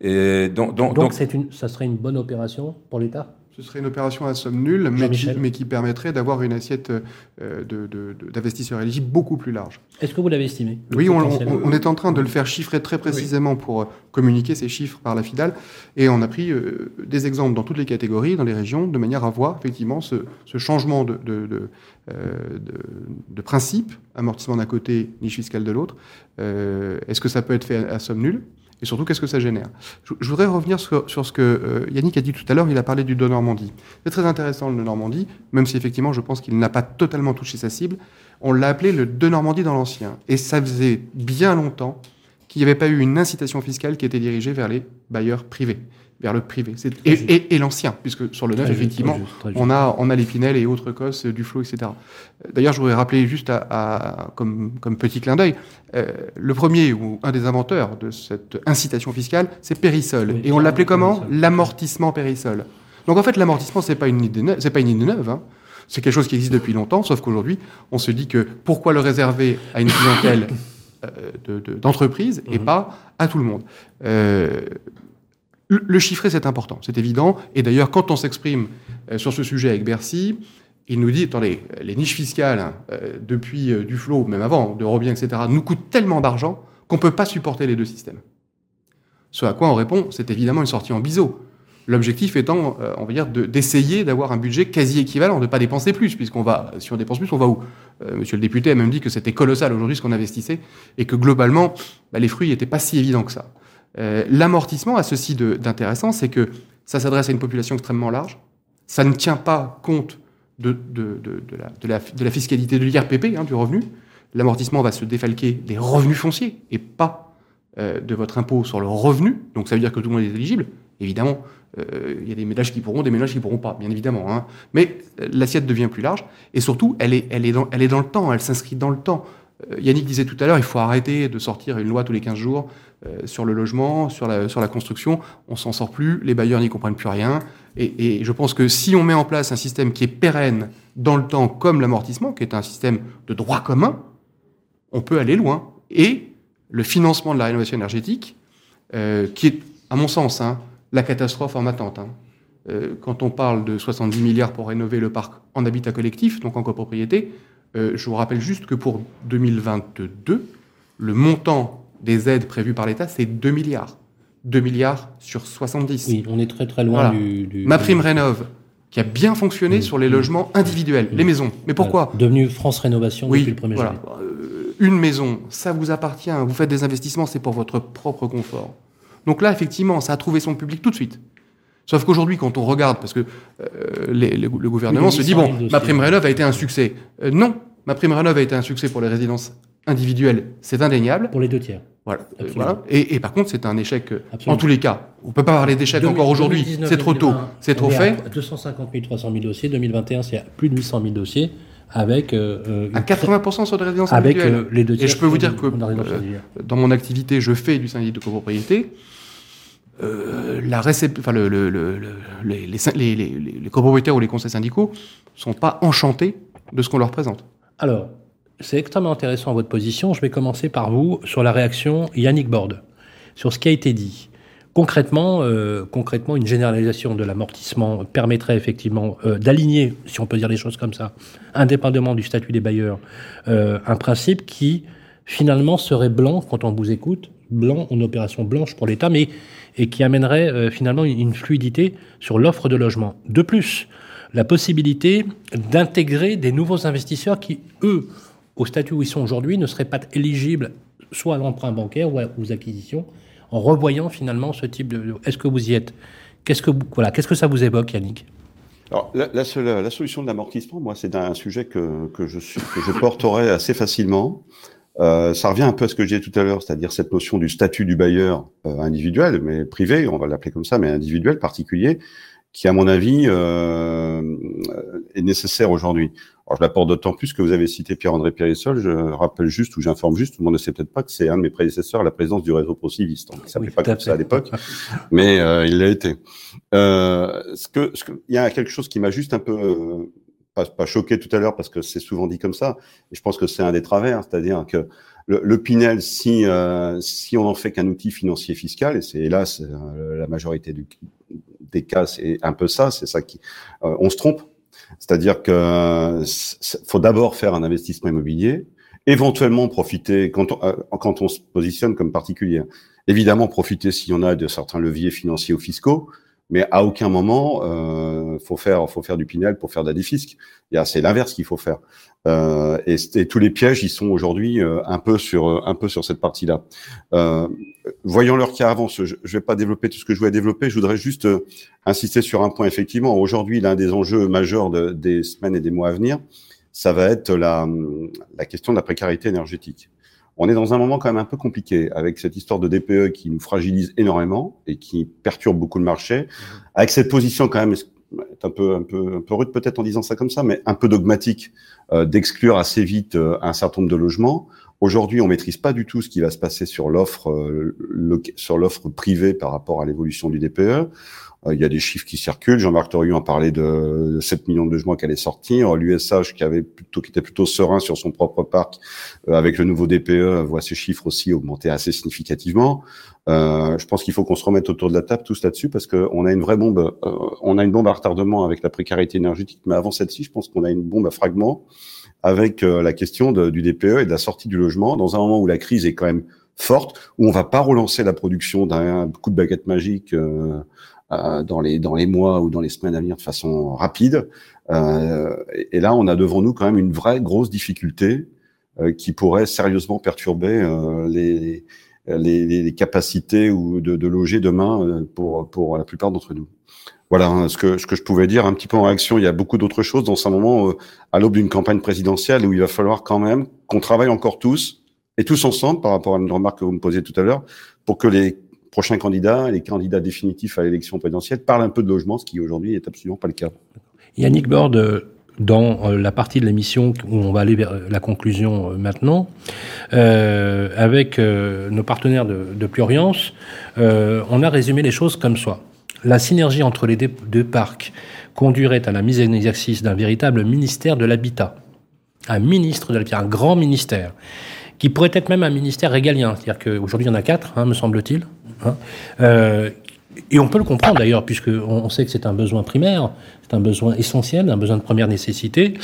Et donc, donc, Donc, donc, une, ça serait une bonne opération pour l'État? Ce serait une opération à somme nulle, mais qui, Jean-Michel. mais qui permettrait d'avoir une assiette euh, de- de- de- d'investisseurs éligibles beaucoup plus large. Est-ce que vous l'avez estimé Oui, on, potentiel on- on est en train de le faire chiffrer très précisément pour euh, communiquer ces chiffres par la FIDAL. Et on a pris euh, des exemples dans toutes les catégories, dans les régions, de manière à voir effectivement ce, ce changement de, de, de, euh, de- de principe, amortissement d'un côté, niche fiscale de l'autre. Euh, Est-ce que ça peut être fait à, à somme nulle? Et surtout, qu'est-ce que ça génère? Je, voudrais revenir sur, sur ce que euh, Yannick a dit tout à l'heure. Il a parlé du de Normandie. C'est très intéressant le de Normandie, même si effectivement, je pense qu'il n'a pas totalement touché sa cible. On l'a appelé le de Normandie dans l'ancien. Et ça faisait bien longtemps qu'il n'y avait pas eu une incitation fiscale qui était dirigée vers les bailleurs privés, vers le privé. Et, juste. et- et l'ancien, puisque sur le neuf, effectivement, très juste, très juste. on a, on a l'épinel et autres cosses, du flot, etc. D'ailleurs, je voudrais rappeler juste à, à- comme, comme petit clin d'œil, euh, le premier ou un des inventeurs de cette incitation fiscale, c'est Périssol. Oui, et on l'appelait comment? L'amortissement Périssol. Donc en fait, l'amortissement, c'est pas une idée neuve, c'est pas une idée neuve. hein. C'est quelque chose qui existe depuis longtemps, sauf qu'aujourd'hui, on se dit que pourquoi le réserver à une clientèle euh, de- de- d'entreprise et Mhm. pas à tout le monde? Euh, le, chiffrer, c'est important, c'est évident. Et d'ailleurs, quand on s'exprime euh, sur ce sujet avec Bercy, il nous dit, attendez, les niches fiscales, hein, euh, depuis euh, Duflo, même avant, de Robien, etc., nous coûtent tellement d'argent qu'on ne peut pas supporter les deux systèmes. Ce à quoi on répond, c'est évidemment une sortie en biseau. L'objectif étant, euh, on va dire, d'essayer d'avoir un budget quasi équivalent, de ne pas dépenser plus, puisqu'on va, si on dépense plus, on va où? Monsieur le député a même dit que c'était colossal aujourd'hui ce qu'on investissait, et que globalement, bah, les fruits n'étaient pas si évidents que ça. Euh, L'amortissement a ceci d'intéressant, c'est que ça s'adresse à une population extrêmement large, ça ne tient pas compte de, la, fiscalité de l'IRPP, hein, du revenu. L'amortissement va se défalquer des revenus fonciers et pas euh, de votre impôt sur le revenu. Donc ça veut dire que tout le monde est éligible. Évidemment, euh, il y a des ménages qui pourront, des ménages qui pourront pas, bien évidemment. Hein. Mais l'assiette devient plus large et surtout, elle est dans le temps, elle s'inscrit dans le temps. Euh, Yannick disait tout à l'heure, il faut arrêter de sortir une loi tous les 15 jours sur le logement, sur la, construction. On s'en sort plus, les bailleurs n'y comprennent plus rien. Et, je pense que si on met en place un système qui est pérenne dans le temps, comme l'amortissement, qui est un système de droit commun, on peut aller loin. Et le financement de la rénovation énergétique, euh, qui est, à mon sens, hein, la catastrophe en attente. Hein. Euh, quand on parle de 70 milliards pour rénover le parc en habitat collectif, donc en copropriété, euh, je vous rappelle juste que pour 2022, le montant des aides prévues par l'État, c'est 2 milliards. 2 milliards sur 70. Oui, on est très très loin du, du, Ma prime rénove, qui a bien fonctionné sur les logements individuels, les maisons. Mais pourquoi? Devenu France Rénovation oui, depuis le 1er voilà. Euh, une maison, ça vous appartient, vous faites des investissements, c'est pour votre propre confort. Donc là, effectivement, ça a trouvé son public tout de suite. Sauf qu'aujourd'hui, quand on regarde, parce que euh, les, les, le gouvernement se dit, bon, ma prime rénov a été un succès. Euh, non, ma prime rénov a été un succès pour les résidences individuelles, c'est indéniable. Pour les deux tiers. Voilà. Euh, voilà. Et, et, par contre, c'est un échec Absolument. en tous les cas. On peut pas parler d'échec encore aujourd'hui. C'est trop tôt. C'est trop fait. 250 000, 300 000 dossiers. 2021, c'est plus de 800 000 dossiers avec euh, à 80% sur des résidences avec individuelles. les deux tiers Et je peux vous dire que euh, dans mon activité, je fais du syndic de copropriété. Les, les, les, ou les conseils syndicaux sont pas enchantés de ce qu'on leur présente. Alors, c'est extrêmement intéressant votre position. Je vais commencer par vous sur la réaction Yannick Borde, sur ce qui a été dit. Concrètement, euh, concrètement, une généralisation de l'amortissement permettrait effectivement euh, d'aligner, si on peut dire les choses comme ça, indépendamment du statut des bailleurs, euh, un principe qui finalement serait blanc quand on vous écoute, blanc, une opération blanche pour l'État, mais et qui amènerait euh, finalement une fluidité sur l'offre de logement. De plus, la possibilité d'intégrer des nouveaux investisseurs qui, eux, au statut où ils sont aujourd'hui, ne seraient pas éligibles soit à l'emprunt bancaire ou aux acquisitions, en revoyant finalement ce type de. Est-ce que vous y êtes? Qu'est-ce que voilà Qu'est-ce que ça vous évoque, Yannick? La, solution de l'amortissement, moi, c'est un sujet que, que, je, que je porterai assez facilement. Euh, ça revient un peu à ce que je disais tout à l'heure, c'est-à-dire cette notion du statut du bailleur euh, individuel, mais privé, on va l'appeler comme ça, mais individuel, particulier, qui, à mon avis, euh, est nécessaire aujourd'hui. Alors, je l'apporte d'autant plus que vous avez cité Pierre-André Périssol. Je rappelle juste, ou j'informe juste, tout le monde ne sait peut-être pas que c'est un de mes prédécesseurs à la présidence du réseau Prociviste. Donc, il s'appelait oui, pas comme ça à l'époque, mais euh, il l'a été. Euh, ce que, ce que, il y a quelque chose qui m'a juste un peu euh, pas, pas, choqué tout à l'heure parce que c'est souvent dit comme ça. Et je pense que c'est un des travers, c'est-à-dire que le, le Pinel, si euh, si on en fait qu'un outil financier fiscal, et c'est hélas euh, la majorité du, des cas, c'est un peu ça, c'est ça qui, euh, on se trompe c'est-à-dire que faut d'abord faire un investissement immobilier, éventuellement profiter quand on, euh, quand on se positionne comme particulier. Évidemment, profiter s'il y en a de certains leviers financiers ou fiscaux, mais à aucun moment euh, faut faire faut faire du Pinel pour faire Il C'est l'inverse qu'il faut faire. Euh, et, et, tous les pièges, ils sont aujourd'hui euh, un peu sur un peu sur cette partie-là. Euh, voyons leur qui avance. Je, je vais pas développer tout ce que je voulais développer. Je voudrais juste euh, insister sur un point. Effectivement, aujourd'hui, l'un des enjeux majeurs de, des semaines et des mois à venir, ça va être la, la question de la précarité énergétique on est dans un moment quand même un peu compliqué avec cette histoire de DPE qui nous fragilise énormément et qui perturbe beaucoup le marché, avec cette position quand même un peu un peu un peu rude peut-être en disant ça comme ça, mais un peu dogmatique euh, d'exclure assez vite euh, un certain nombre de logements. Aujourd'hui, on maîtrise pas du tout ce qui va se passer sur l'offre euh, sur l'offre privée par rapport à l'évolution du DPE. Euh, il y a des chiffres qui circulent. Jean-Marc Torion a parlé de 7 millions de logements qui allaient sortir. L'USH, qui avait plutôt, qui était plutôt serein sur son propre parc, euh, avec le nouveau DPE, voit ces chiffres aussi augmenter assez significativement. Euh, je pense qu'il faut qu'on se remette autour de la table tous là-dessus parce qu'on a une vraie bombe. Euh, on a une bombe à retardement avec la précarité énergétique, mais avant celle-ci, je pense qu'on a une bombe à fragments avec euh, la question du DPE et de la sortie du logement dans un moment où la crise est quand même forte, où on va pas relancer la production d'un coup de baguette magique. Euh, dans les dans les mois ou dans les semaines à venir de façon rapide. et là, on a devant nous quand même une vraie grosse difficulté qui pourrait sérieusement perturber les, les, les, capacités ou de, de loger demain pour pour la plupart d'entre nous. Voilà hein, ce que ce que je pouvais dire un petit peu en réaction. Il y a beaucoup d'autres choses dans ce moment à l'aube d'une campagne présidentielle où il va falloir quand même qu'on travaille encore tous et tous ensemble par rapport à une remarque que vous me posiez tout à l'heure pour que les prochains candidats, les candidats définitifs à l'élection présidentielle, parlent un peu de logement, ce qui aujourd'hui est absolument pas le cas. Yannick Borde, dans euh, la partie de l'émission où on va aller vers la conclusion euh, maintenant, euh, avec nos partenaires de, de Pluriance, on a résumé les choses comme ça. La synergie entre les deux parcs conduirait à la mise en exercice d'un véritable ministère de l'habitat. Un ministre de l'habitat, un grand ministère qui pourrait être même un ministère régalien. C'est-à-dire qu'aujourd'hui, il y en a quatre, hein, me semble-t-il. Hein. Euh, et on peut le comprendre d'ailleurs, puisqu'on on sait que c'est un besoin primaire, c'est un besoin essentiel, un besoin de première nécessité,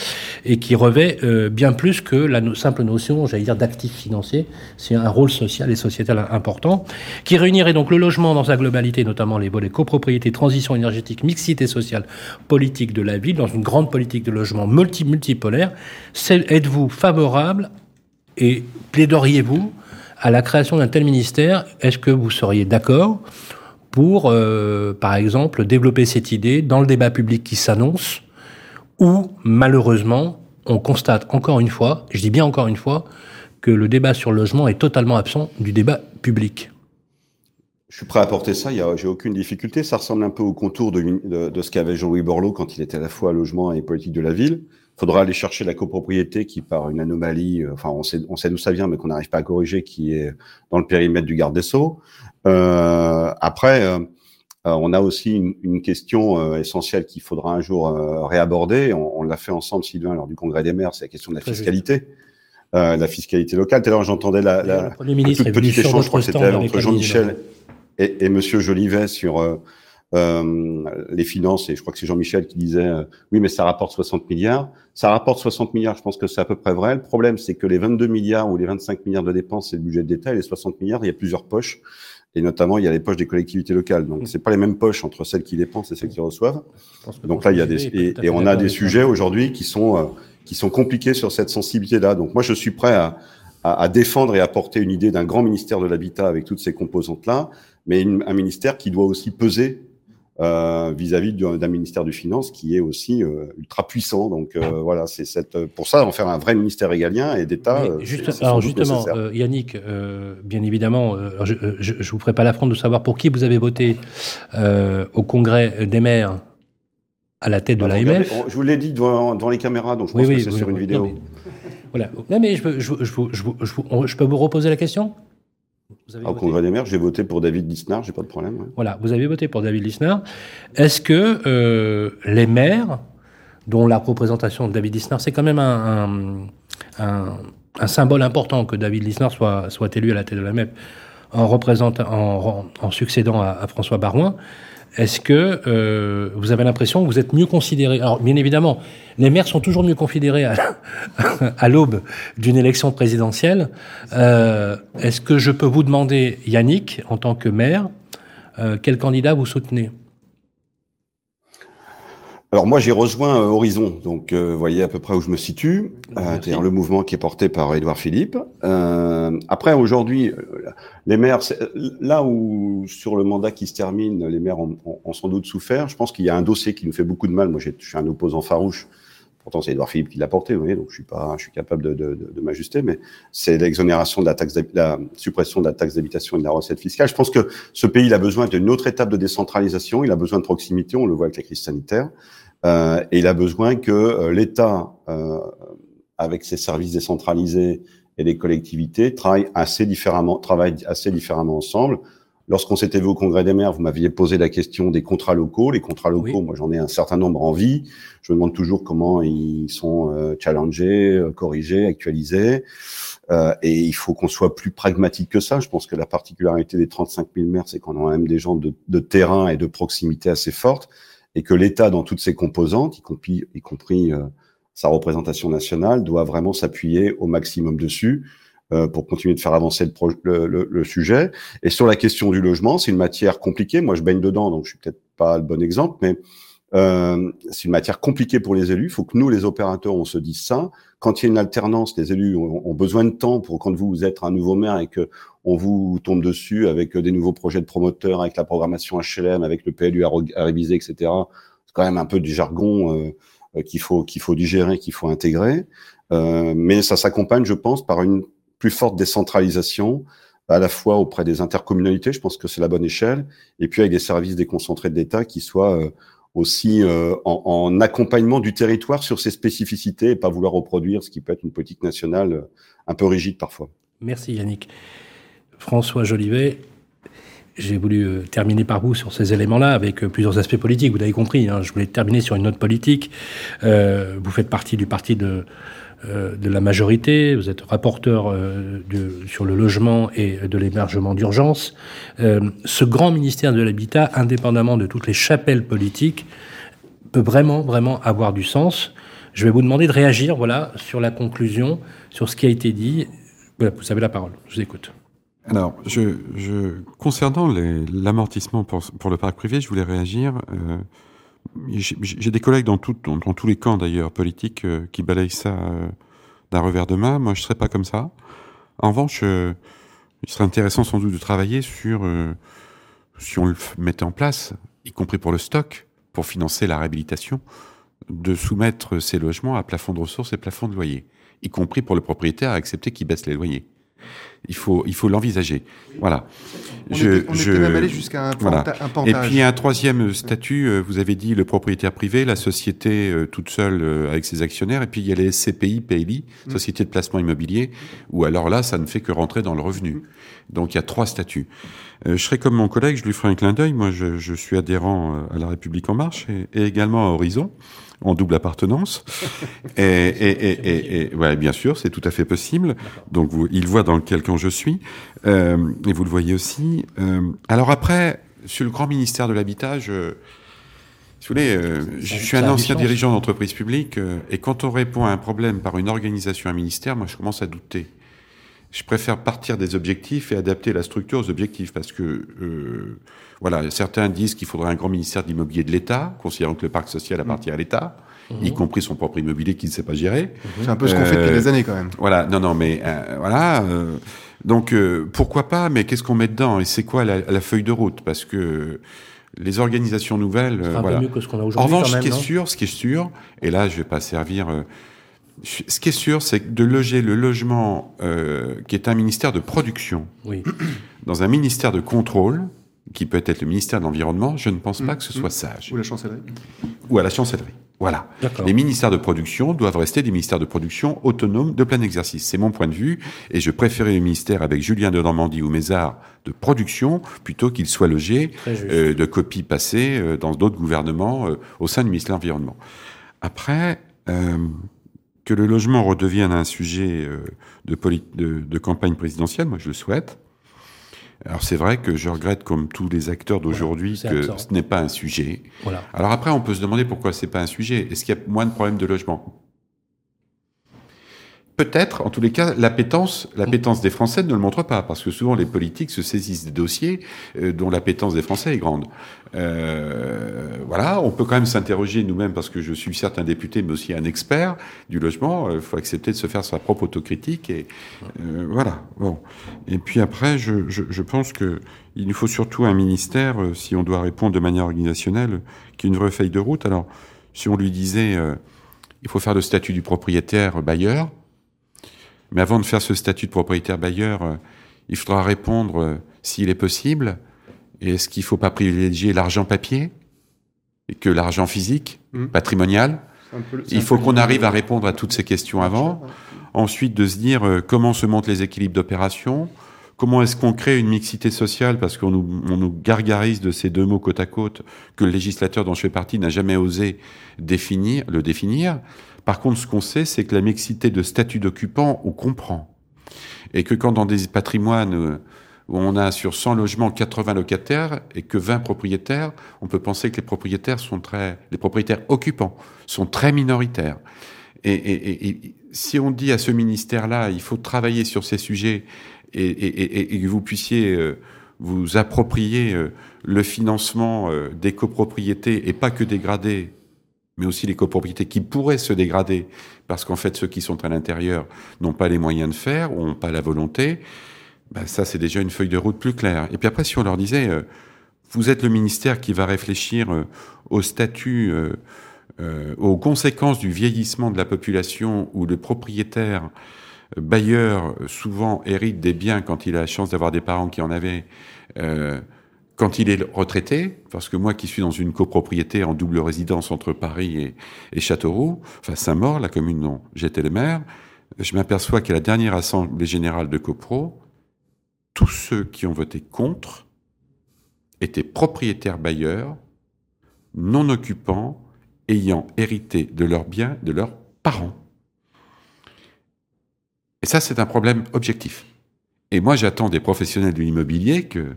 et qui revêt euh, bien plus que la simple notion, j'allais dire, d'actif financier. C'est un rôle social et sociétal important, qui réunirait donc le logement dans sa globalité, notamment les volets copropriété, transition énergétique, mixité sociale, politique de la ville, dans une grande politique de logement multi multipolaire. Êtes-vous favorable et plaideriez-vous à la création d'un tel ministère? Est-ce que vous seriez d'accord pour, euh, par exemple, développer cette idée dans le débat public qui s'annonce, où malheureusement, on constate encore une fois, je dis bien encore une fois, que le débat sur le logement est totalement absent du débat public? Je suis prêt à porter ça, j'ai aucune difficulté. Ça ressemble un peu au contour de, de, de ce qu'avait Jean-Louis Borloo quand il était à la fois logement et politique de la ville faudra aller chercher la copropriété qui, par une anomalie, euh, enfin, on sait, on sait d'où ça vient, mais qu'on n'arrive pas à corriger, qui est dans le périmètre du garde des Sceaux. Euh, après, euh, on a aussi une, une question essentielle qu'il faudra un jour réaborder. On, on l'a fait ensemble, Sylvain, lors du congrès des maires, c'est la question de la fiscalité. la fiscalité locale. Tout à l'heure, j'entendais la, la, toute petite échange, je crois que c'était entre Jean-Michel et, et Monsieur Jolivet sur euh, les finances, et je crois que c'est Jean-Michel qui disait euh, oui, mais ça rapporte 60 milliards. Ça rapporte 60 milliards, je pense que c'est à peu près vrai. Le problème, c'est que les 22 milliards ou les 25 milliards de dépenses, c'est le budget d'État, et les 60 milliards, il y a plusieurs poches. Et notamment, il y a les poches des collectivités locales. Donc, c'est pas les mêmes poches entre celles qui dépensent et celles qui reçoivent. Donc là, il y a des et, on a des sujets aujourd'hui qui sont euh, qui sont compliqués sur cette sensibilité-là. Donc moi, je suis prêt à, à, à défendre et à porter une idée d'un grand ministère de l'habitat avec toutes ces composantes-là, mais un ministère qui doit aussi peser euh, vis-à-vis d'un ministère du Finance qui est aussi euh, ultra puissant. Donc euh, voilà, c'est cette pour ça en faire un vrai ministère régalien et d'État. alors justement, Yannick, bien évidemment, je, je, vous ferai pas l'affront de savoir pour qui vous avez voté au Congrès des maires à la tête de l'AMF. Je vous l'ai dit devant, devant, les caméras, donc je pense que c'est sur une vidéo. voilà. Non mais je, je, je peux vous reposer la question? Au Congrès des maires, j'ai voté pour David Lisnard, j'ai pas de problème. Voilà, vous avez voté pour David Lisnard. Est-ce que euh, les maires, dont la représentation de David Lisnard, c'est quand même un, un, symbole important que David Lisnard soit, soit élu à la tête de la MEP en, représentant, en, succédant à, à François Barouin, est-ce que euh, vous avez l'impression que vous êtes mieux considéré? Alors, bien évidemment, les maires sont toujours mieux considérés à, l'aube d'une élection présidentielle. Euh, est-ce que je peux vous demander, Yannick, en tant que maire, euh, quel candidat vous soutenez? Alors moi j'ai rejoint euh, Horizon, donc euh, vous voyez à peu près où je me situe, euh, c'est-à-dire le mouvement qui est porté par Édouard Philippe. après aujourd'hui, les maires, là où sur le mandat qui se termine, les maires ont, sans doute souffert. Je pense qu'il y a un dossier qui nous fait beaucoup de mal. Moi je suis un opposant farouche. Pourtant c'est Édouard Philippe qui l'a porté, vous voyez, donc je suis pas, je suis capable de, de, de, m'ajuster. Mais c'est l'exonération de la taxe, la suppression de la taxe d'habitation et de la recette fiscale. Je pense que ce pays il a besoin d'une autre étape de décentralisation. Il a besoin de proximité. On le voit avec la crise sanitaire. Euh, et il a besoin que euh, l'État, euh, avec ses services décentralisés et les collectivités, travaillent assez différemment, travaillent assez différemment ensemble. Lorsqu'on s'était vu au Congrès des maires, vous m'aviez posé la question des contrats locaux. Les contrats locaux, moi j'en ai un certain nombre en vie. Je me demande toujours comment ils sont challengés, corrigés, actualisés. Euh, et il faut qu'on soit plus pragmatique que ça. Je pense que la particularité des 35 000 maires, c'est qu'on a même des gens de, de, terrain et de proximité assez fortes et que l'État, dans toutes ses composantes, y compris, y compris euh, sa représentation nationale, doit vraiment s'appuyer au maximum dessus. euh, pour continuer de faire avancer le, le, le, sujet. Et sur la question du logement, c'est une matière compliquée. Moi, je baigne dedans, donc je suis peut-être pas le bon exemple, mais euh, c'est une matière compliquée pour les élus. Il faut que nous, les opérateurs, on se dise ça. Quand il y a une alternance, les élus ont, besoin de temps pour quand vous êtes un nouveau maire et que on vous tombe dessus avec des nouveaux projets de promoteurs, avec la programmation HLM, avec le PLU à, réviser, etc. C'est quand même un peu du jargon euh, qu'il faut qu'il faut digérer, qu'il faut intégrer. Euh, mais ça s'accompagne, je pense, par une plus forte décentralisation, à la fois auprès des intercommunalités, je pense que c'est la bonne échelle, et puis avec des services déconcentrés de l'État qui soient euh, aussi euh, en, accompagnement du territoire sur ses spécificités et pas vouloir reproduire ce qui peut être une politique nationale euh, un peu rigide parfois. Merci Yannick. François Jolivet, j'ai voulu terminer par vous sur ces éléments-là avec plusieurs aspects politiques. Vous l'avez compris, hein, je voulais terminer sur une note politique. vous faites partie du parti de, euh, de la majorité, vous êtes rapporteur euh, sur le logement et de l'hébergement d'urgence. Euh, ce grand ministère de l'Habitat, indépendamment de toutes les chapelles politiques, peut vraiment, vraiment avoir du sens. Je vais vous demander de réagir voilà, sur la conclusion, sur ce qui a été dit. Vous avez la parole, je vous écoute. Alors, concernant l'amortissement pour, le parc privé, je voulais réagir. Euh, j'ai des collègues dans, tout, dans, tous les camps d'ailleurs politiques euh, qui balayent ça euh, d'un revers de main. Moi, je serais pas comme ça. En revanche, euh, il serait intéressant sans doute de travailler sur si on le mettait en place, y compris pour le stock, pour financer la réhabilitation, de soumettre ces logements à plafond de ressources et plafond de loyer, y compris pour le propriétaire à accepter qu'il baisse les loyers. Il faut, il faut l'envisager. Voilà. On je, était, on je, était même allé jusqu'à un, voilà. un pantage. Et puis un troisième statut, euh, vous avez dit le propriétaire privé, la société euh, toute seule euh, avec ses actionnaires, et puis il y a les SCPI, PLI, mm. Société de placement immobilier, où alors là, ça ne fait que rentrer dans le revenu. Mm. Donc il y a trois statuts. je serai comme mon collègue, je lui ferai un clin d'œil. Moi, je, je, suis adhérent à La République en marche et, et également à Horizon en double appartenance. et, et, et, et, ouais, bien sûr, c'est tout à fait possible. Donc, vous, il voit dans quel camp je suis, euh, et vous le voyez aussi. Euh, alors après, sur le grand ministère de l'habitat, je, si vous voulez, euh, je suis un ancien dirigeant d'entreprise publique, et quand on répond à un problème par une organisation, un ministère, moi, je commence à douter. Je préfère partir des objectifs et adapter la structure aux objectifs, parce que euh, voilà, certains disent qu'il faudrait un grand ministère de l'immobilier de l'État, considérant que le parc social appartient à l'État, mmh. y compris son propre immobilier qu'il ne sait pas gérer. Mmh. C'est un peu ce qu'on fait depuis des années quand même. Voilà, non, non, mais euh, voilà. Euh, donc euh, pourquoi pas Mais qu'est-ce qu'on met dedans Et c'est quoi la, la, feuille de route? Parce que les organisations nouvelles, voilà. Peu mieux que ce qu'on a en revanche, ce qui est sûr, ce qui est sûr, et là, je vais pas servir. Ce qui est sûr, c'est que de loger le logement, qui est un ministère de production, oui. dans un ministère de contrôle, qui peut être le ministère de l'Environnement, je ne pense pas mmh, que ce soit mmh. sage. Ou la chancellerie. Ou à la chancellerie. Voilà. Les ministères de production doivent rester des ministères de production autonomes de plein exercice. C'est mon point de vue, et je préférais le ministère avec Julien de Normandie ou Mézard de production plutôt qu'il soit logé euh, de copies passées euh, dans d'autres gouvernements euh, au sein du ministère de l'Environnement. Après, euh, que le logement redevienne un sujet euh, de, de, de campagne présidentielle, moi je le souhaite. Alors c'est vrai que je regrette, comme tous les acteurs d'aujourd'hui, que ce n'est pas un sujet. Voilà. Alors après, on peut se demander pourquoi c'est pas un sujet. Est-ce qu'il y a moins de problèmes de logement? Peut-être, en tous les cas, l'appétence, l'appétence des Français ne le montre pas, parce que souvent les politiques se saisissent des dossiers euh, dont l'appétence des Français est grande. Euh, voilà, on peut quand même s'interroger nous-mêmes, parce que je suis certes un député, mais aussi un expert du logement. Il faut accepter de se faire sa propre autocritique, et euh, voilà. Bon. Et puis après, je, je, je pense que il nous faut surtout un ministère, euh, si on doit répondre de manière organisationnelle, qui est une vraie feuille de route. Alors, si on lui disait, euh, il faut faire le statut du propriétaire bailleur mais avant de faire ce statut de propriétaire bailleur, euh, il faudra répondre euh, s'il est possible. Est-ce qu'il ne faut pas privilégier l'argent papier et que l'argent physique, mmh. patrimonial? Peu, Il faut qu'on arrive à répondre à toutes ces questions avant. Ensuite, de se dire euh, comment se montent les équilibres d'opération, comment est-ce qu'on crée une mixité sociale, parce qu'on nous, on nous gargarise de ces deux mots côte à côte que le législateur dont je fais partie n'a jamais osé définir, le définir. Par contre, ce qu'on sait, c'est que la mixité de statut d'occupant, on comprend. Et que quand dans des patrimoines euh, où on a sur 100 logements 80 locataires et que 20 propriétaires, on peut penser que les propriétaires sont très, les propriétaires occupants sont très minoritaires. Et, si on dit à ce ministère-là, il faut travailler sur ces sujets et, que vous puissiez euh, vous approprier euh, le financement des copropriétés et pas que dégrader, mais aussi les copropriétés qui pourraient se dégrader parce qu'en fait ceux qui sont à l'intérieur n'ont pas les moyens de faire ou n'ont pas la volonté, ben ça c'est déjà une feuille de route plus claire. Et puis après si on leur disait, vous êtes le ministère qui va réfléchir au statut euh, aux conséquences du vieillissement de la population où le propriétaire euh, bailleur souvent hérite des biens quand il a la chance d'avoir des parents qui en avaient euh, quand il est retraité, parce que moi qui suis dans une copropriété en double résidence entre Paris et, Châteauroux, enfin Saint-Maur, la commune dont j'étais le maire, je m'aperçois qu'à la dernière assemblée générale de CoPro, tous ceux qui ont voté contre étaient propriétaires bailleurs, non occupants, ayant hérité de leurs biens de leurs parents. Et ça, c'est un problème objectif. Et moi, j'attends des professionnels de l'immobilier que,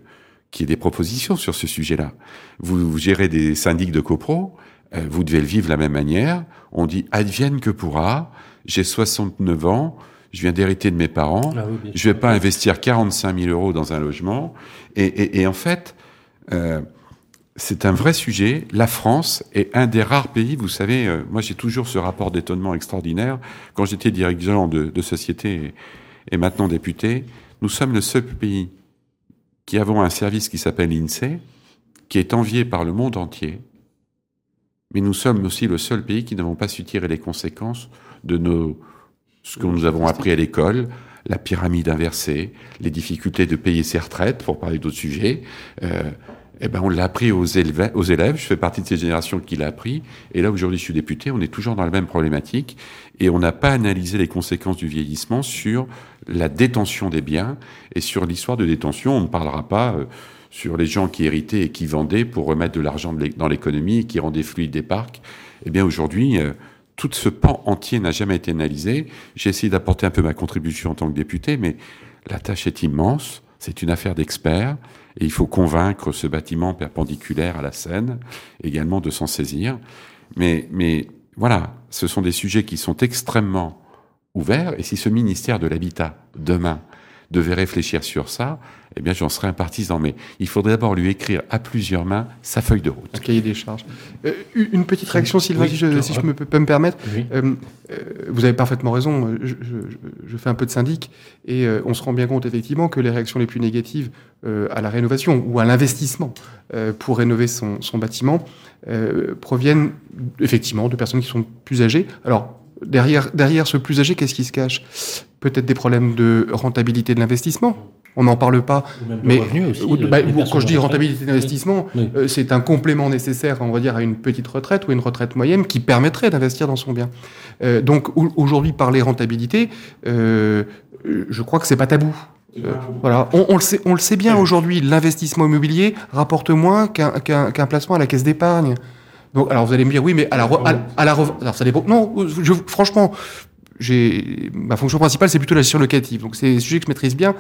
qu'il y ait des propositions sur ce sujet-là. Vous, gérez des syndics de copro, euh, vous devez le vivre de la même manière. On dit advienne que pourra. J'ai 69 ans, je viens d'hériter de mes parents, ah je vais pas investir 45 000 euros dans un logement. Et, et, et en fait, euh, c'est un vrai sujet. La France est un des rares pays, vous savez, euh, moi j'ai toujours ce rapport d'étonnement extraordinaire. Quand j'étais dirigeant de, de société et, maintenant député, nous sommes le seul pays qui avons un service qui s'appelle l'INSEE, qui est envié par le monde entier. Mais nous sommes aussi le seul pays qui n'avons pas su tirer les conséquences de ce que nous avons appris à l'école, la pyramide inversée, les difficultés de payer ses retraites, pour parler d'autres sujets. Euh, eh ben, on l'a appris aux élèves, aux élèves. Je fais partie de ces générations qui l'a appris. Et là, aujourd'hui, je suis député. On est toujours dans la même problématique. Et on n'a pas analysé les conséquences du vieillissement sur la détention des biens et sur l'histoire de détention. On ne parlera pas euh, sur les gens qui héritaient et qui vendaient pour remettre de l'argent dans l'économie et qui rendaient fluide des parcs. Eh bien, aujourd'hui, euh, tout ce pan entier n'a jamais été analysé. J'ai essayé d'apporter un peu ma contribution en tant que député, mais la tâche est immense. C'est une affaire d'experts. Et il faut convaincre ce bâtiment perpendiculaire à la Seine également de s'en saisir. Mais, mais voilà, ce sont des sujets qui sont extrêmement ouverts. Et si ce ministère de l'Habitat, demain, devait réfléchir sur ça, eh bien, j'en serais un partisan. Mais il faudrait d'abord lui écrire à plusieurs mains sa feuille de route. Un cahier des charges. Euh, une petite réaction, Sylvain, si, je, me peux, me permettre. Euh, euh, vous avez parfaitement raison. Je, fais un peu de syndic et on se rend bien compte effectivement que les réactions les plus négatives à la rénovation ou à l'investissement pour rénover son, son bâtiment proviennent effectivement de personnes qui sont plus âgées. Alors, derrière, derrière ce plus âgé, qu'est-ce qui se cache? Peut-être des problèmes de rentabilité de l'investissement on n'en parle pas. mais bah, quand je dis rentabilité d'investissement, euh, c'est un complément nécessaire, on va dire, à une petite retraite ou une retraite moyenne qui permettrait d'investir dans son bien. Euh, donc aujourd'hui, parler rentabilité, euh, je crois que c'est pas tabou. voilà, on, le sait, on le sait bien aujourd'hui, l'investissement immobilier rapporte moins qu'un placement à la caisse d'épargne. Donc, alors vous allez me dire, oui, mais à la, à, la, alors ça dépend. Non, je, franchement, j'ai ma fonction principale, c'est plutôt la gestion locative. Donc c'est des sujets que je maîtrise bien.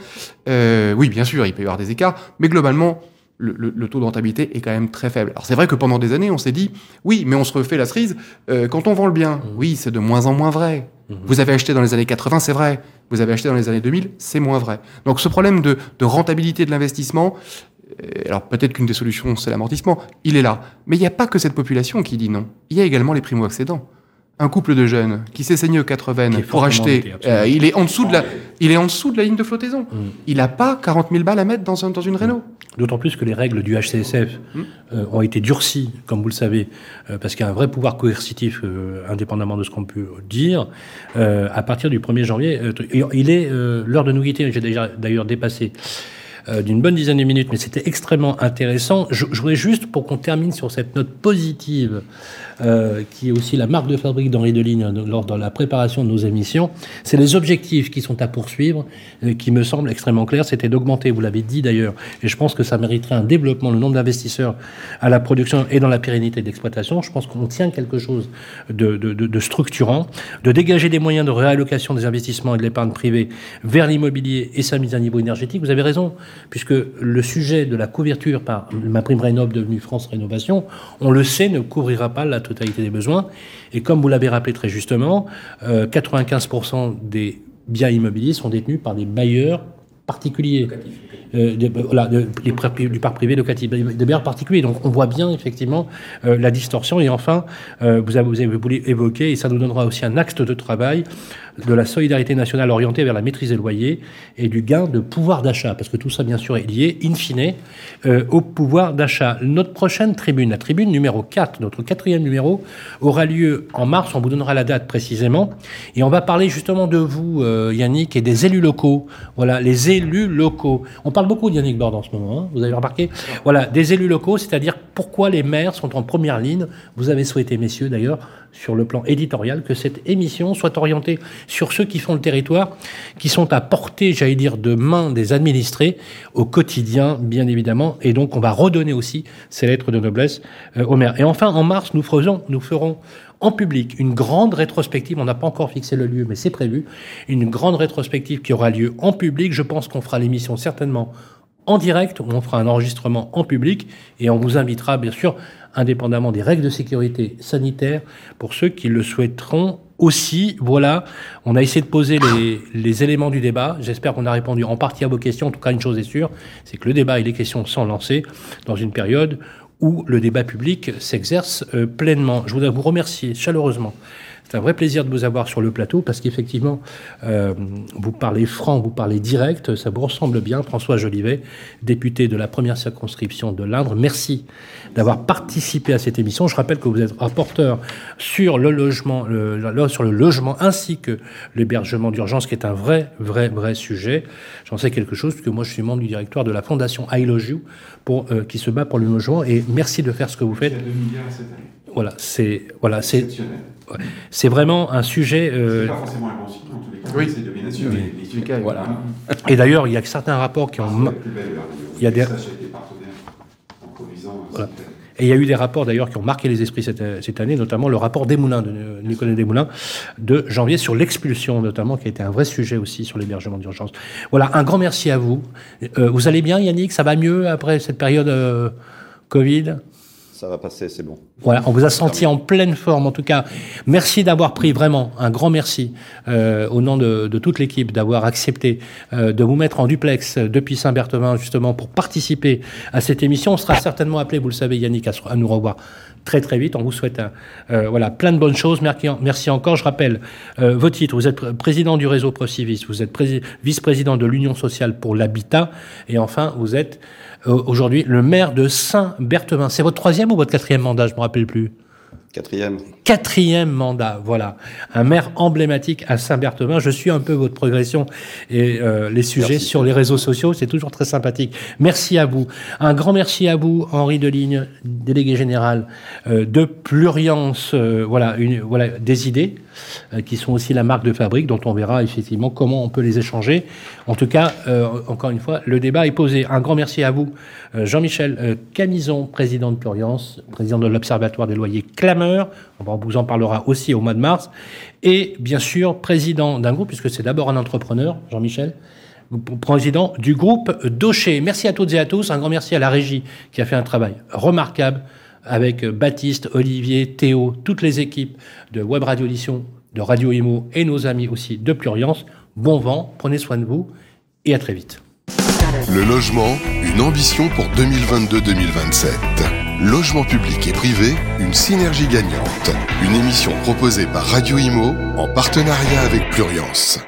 Euh, oui, bien sûr, il peut y avoir des écarts, mais globalement, le, le, taux de rentabilité est quand même très faible. Alors c'est vrai que pendant des années, on s'est dit, oui, mais on se refait la cerise euh, quand on vend le bien. Mmh. Oui, c'est de moins en moins vrai. Mmh. Vous avez acheté dans les années 80, c'est vrai. Vous avez acheté dans les années 2000, c'est moins vrai. Donc ce problème de, de rentabilité de l'investissement, alors peut-être qu'une des solutions, c'est l'amortissement, il est là. Mais il n'y a pas que cette population qui dit non. Il y a également les primo-accédants un couple de jeunes qui s'est saigné aux quatre veines pour acheter, euh, il est en dessous de la, il est en dessous de la ligne de flottaison. Mm. Il n'a pas 40 000 balles à mettre dans, un, dans une Renault. D'autant plus que les règles du HCSF mm. euh, ont été durcies, comme vous le savez, euh, parce qu'il y a un vrai pouvoir coercitif, indépendamment de ce qu'on peut dire, à partir du 1er janvier. il est l'heure de nous quitter. J'ai déjà d'ailleurs dépassé d'une bonne dizaine de minutes, mais c'était extrêmement intéressant. Je, je voudrais juste, pour qu'on termine sur cette note positive, euh, qui est aussi la marque de fabrique d'Henri Deligne lors de la préparation de nos émissions, c'est les objectifs qui sont à poursuivre, euh, qui me semblent extrêmement clairs. C'était d'augmenter, vous l'avez dit d'ailleurs, et je pense que ça mériterait un développement, le nombre d'investisseurs à la production et dans la pérennité de l'exploitation. Je pense qu'on tient quelque chose de, structurant, de dégager des moyens de réallocation des investissements et de l'épargne privée vers l'immobilier et sa mise à niveau énergétique. Vous avez raison, puisque le sujet de la couverture par ma prime Rénov devenue France Rénovation, on le sait, ne couvrira pas la totalité des besoins. Et comme vous l'avez rappelé très justement, 95% des biens immobiliers sont détenus par des bailleurs particuliers. Euh, voilà, du parc privé locatif, de biens particuliers. Donc on voit bien effectivement euh, la distorsion. Et enfin, euh, vous, avez, vous avez voulu évoquer, et ça nous donnera aussi un axe de travail, de la solidarité nationale orientée vers la maîtrise des loyers et du gain de pouvoir d'achat, parce que tout ça, bien sûr, est lié, in fine, euh, au pouvoir d'achat. Notre prochaine tribune, la tribune numéro 4, notre quatrième numéro, aura lieu en mars, on vous donnera la date précisément, et on va parler justement de vous, euh, Yannick, et des élus locaux. Voilà, les élus locaux. On parle beaucoup de Yannick Bord en ce moment, hein, vous avez remarqué Voilà, des élus locaux, c'est-à-dire pourquoi les maires sont en première ligne. Vous avez souhaité, messieurs, d'ailleurs, sur le plan éditorial, que cette émission soit orientée sur ceux qui font le territoire, qui sont à portée, j'allais dire, de main des administrés au quotidien, bien évidemment. Et donc, on va redonner aussi ces lettres de noblesse euh, aux maires. Et enfin, en mars, nous, nous ferons en public une grande rétrospective. On n'a pas encore fixé le lieu, mais c'est prévu. Une grande rétrospective qui aura lieu en public. Je pense qu'on fera l'émission certainement en direct, on fera un enregistrement en public et on vous invitera bien sûr indépendamment des règles de sécurité sanitaire, pour ceux qui le souhaiteront aussi. Voilà, on a essayé de poser les, éléments du débat. J'espère qu'on a répondu en partie à vos questions. En tout cas, une chose est sûre, c'est que le débat et les questions sont lancés dans une période où le débat public s'exerce euh, pleinement. Je voudrais vous remercier chaleureusement c'est un vrai plaisir de vous avoir sur le plateau parce qu'effectivement, euh, vous parlez franc, vous parlez direct, ça vous ressemble bien. François Jolivet, député de la première circonscription de l'Indre, merci d'avoir participé à cette émission. Je rappelle que vous êtes rapporteur sur le logement, le, sur le logement ainsi que l'hébergement d'urgence, qui est un vrai, vrai, vrai sujet. J'en sais quelque chose puisque moi je suis membre du directoire de la fondation I Love You pour, euh, qui se bat pour le logement et merci de faire ce que vous faites. Voilà, c'est voilà, c'est c'est vraiment un sujet. Euh... C'est pas forcément un bon signe, en tous les cas. Oui, c'est de bien sûr. Oui. Les, voilà. Et d'ailleurs, il y a certains rapports qui ont. Il y a des. Voilà. Et il y a eu des rapports d'ailleurs qui ont marqué les esprits cette, cette, année, notamment le rapport Desmoulins, de Nicolas Desmoulins, de janvier sur l'expulsion, notamment, qui a été un vrai sujet aussi sur l'hébergement d'urgence. Voilà, un grand merci à vous. Euh, vous allez bien, Yannick? Ça va mieux après cette période euh, Covid? Ça va passer, c'est bon. Voilà, on vous a senti en pleine forme. En tout cas, merci d'avoir pris vraiment un grand merci euh, au nom de, de toute l'équipe d'avoir accepté euh, de vous mettre en duplex depuis Saint-Berthevin justement pour participer à cette émission. On sera certainement appelé, vous le savez, Yannick, à, nous revoir très très vite. On vous souhaite un, euh, voilà plein de bonnes choses. Merci, merci encore. Je rappelle euh, vos titres. Vous êtes président du réseau Procivis, vous êtes vice-président de l'Union sociale pour l'habitat, et enfin vous êtes aujourd'hui le maire de Saint-Berthevin. C'est votre troisième ou votre quatrième mandat Je me rappelle plus. Quatrième. Quatrième mandat, voilà. Un maire emblématique à Saint-Berthevin. Je suis un peu votre progression et euh, les sujets sur les réseaux sociaux, c'est toujours très sympathique. Merci à vous. Un grand merci à vous, Henri Deligne, délégué général euh, de Pluriance. Euh, voilà, une, voilà des idées qui sont aussi la marque de fabrique, dont on verra effectivement comment on peut les échanger. En tout cas, encore une fois, le débat est posé. Un grand merci à vous, Jean-Michel Camison, président de Pluriance, président de l'Observatoire des loyers Clam on vous en parlera aussi au mois de mars, et bien sûr président d'un groupe, puisque c'est d'abord un entrepreneur, Jean-Michel, président du groupe Docher. Merci à toutes et à tous, un grand merci à la régie qui a fait un travail remarquable avec Baptiste, Olivier, Théo, toutes les équipes de Web Radio Audition, de Radio Imo et nos amis aussi de Pluriance. Bon vent, prenez soin de vous et à très vite. Le logement, une ambition pour 2022-2027. Logement public et privé, une synergie gagnante. Une émission proposée par Radio Imo en partenariat avec Pluriance.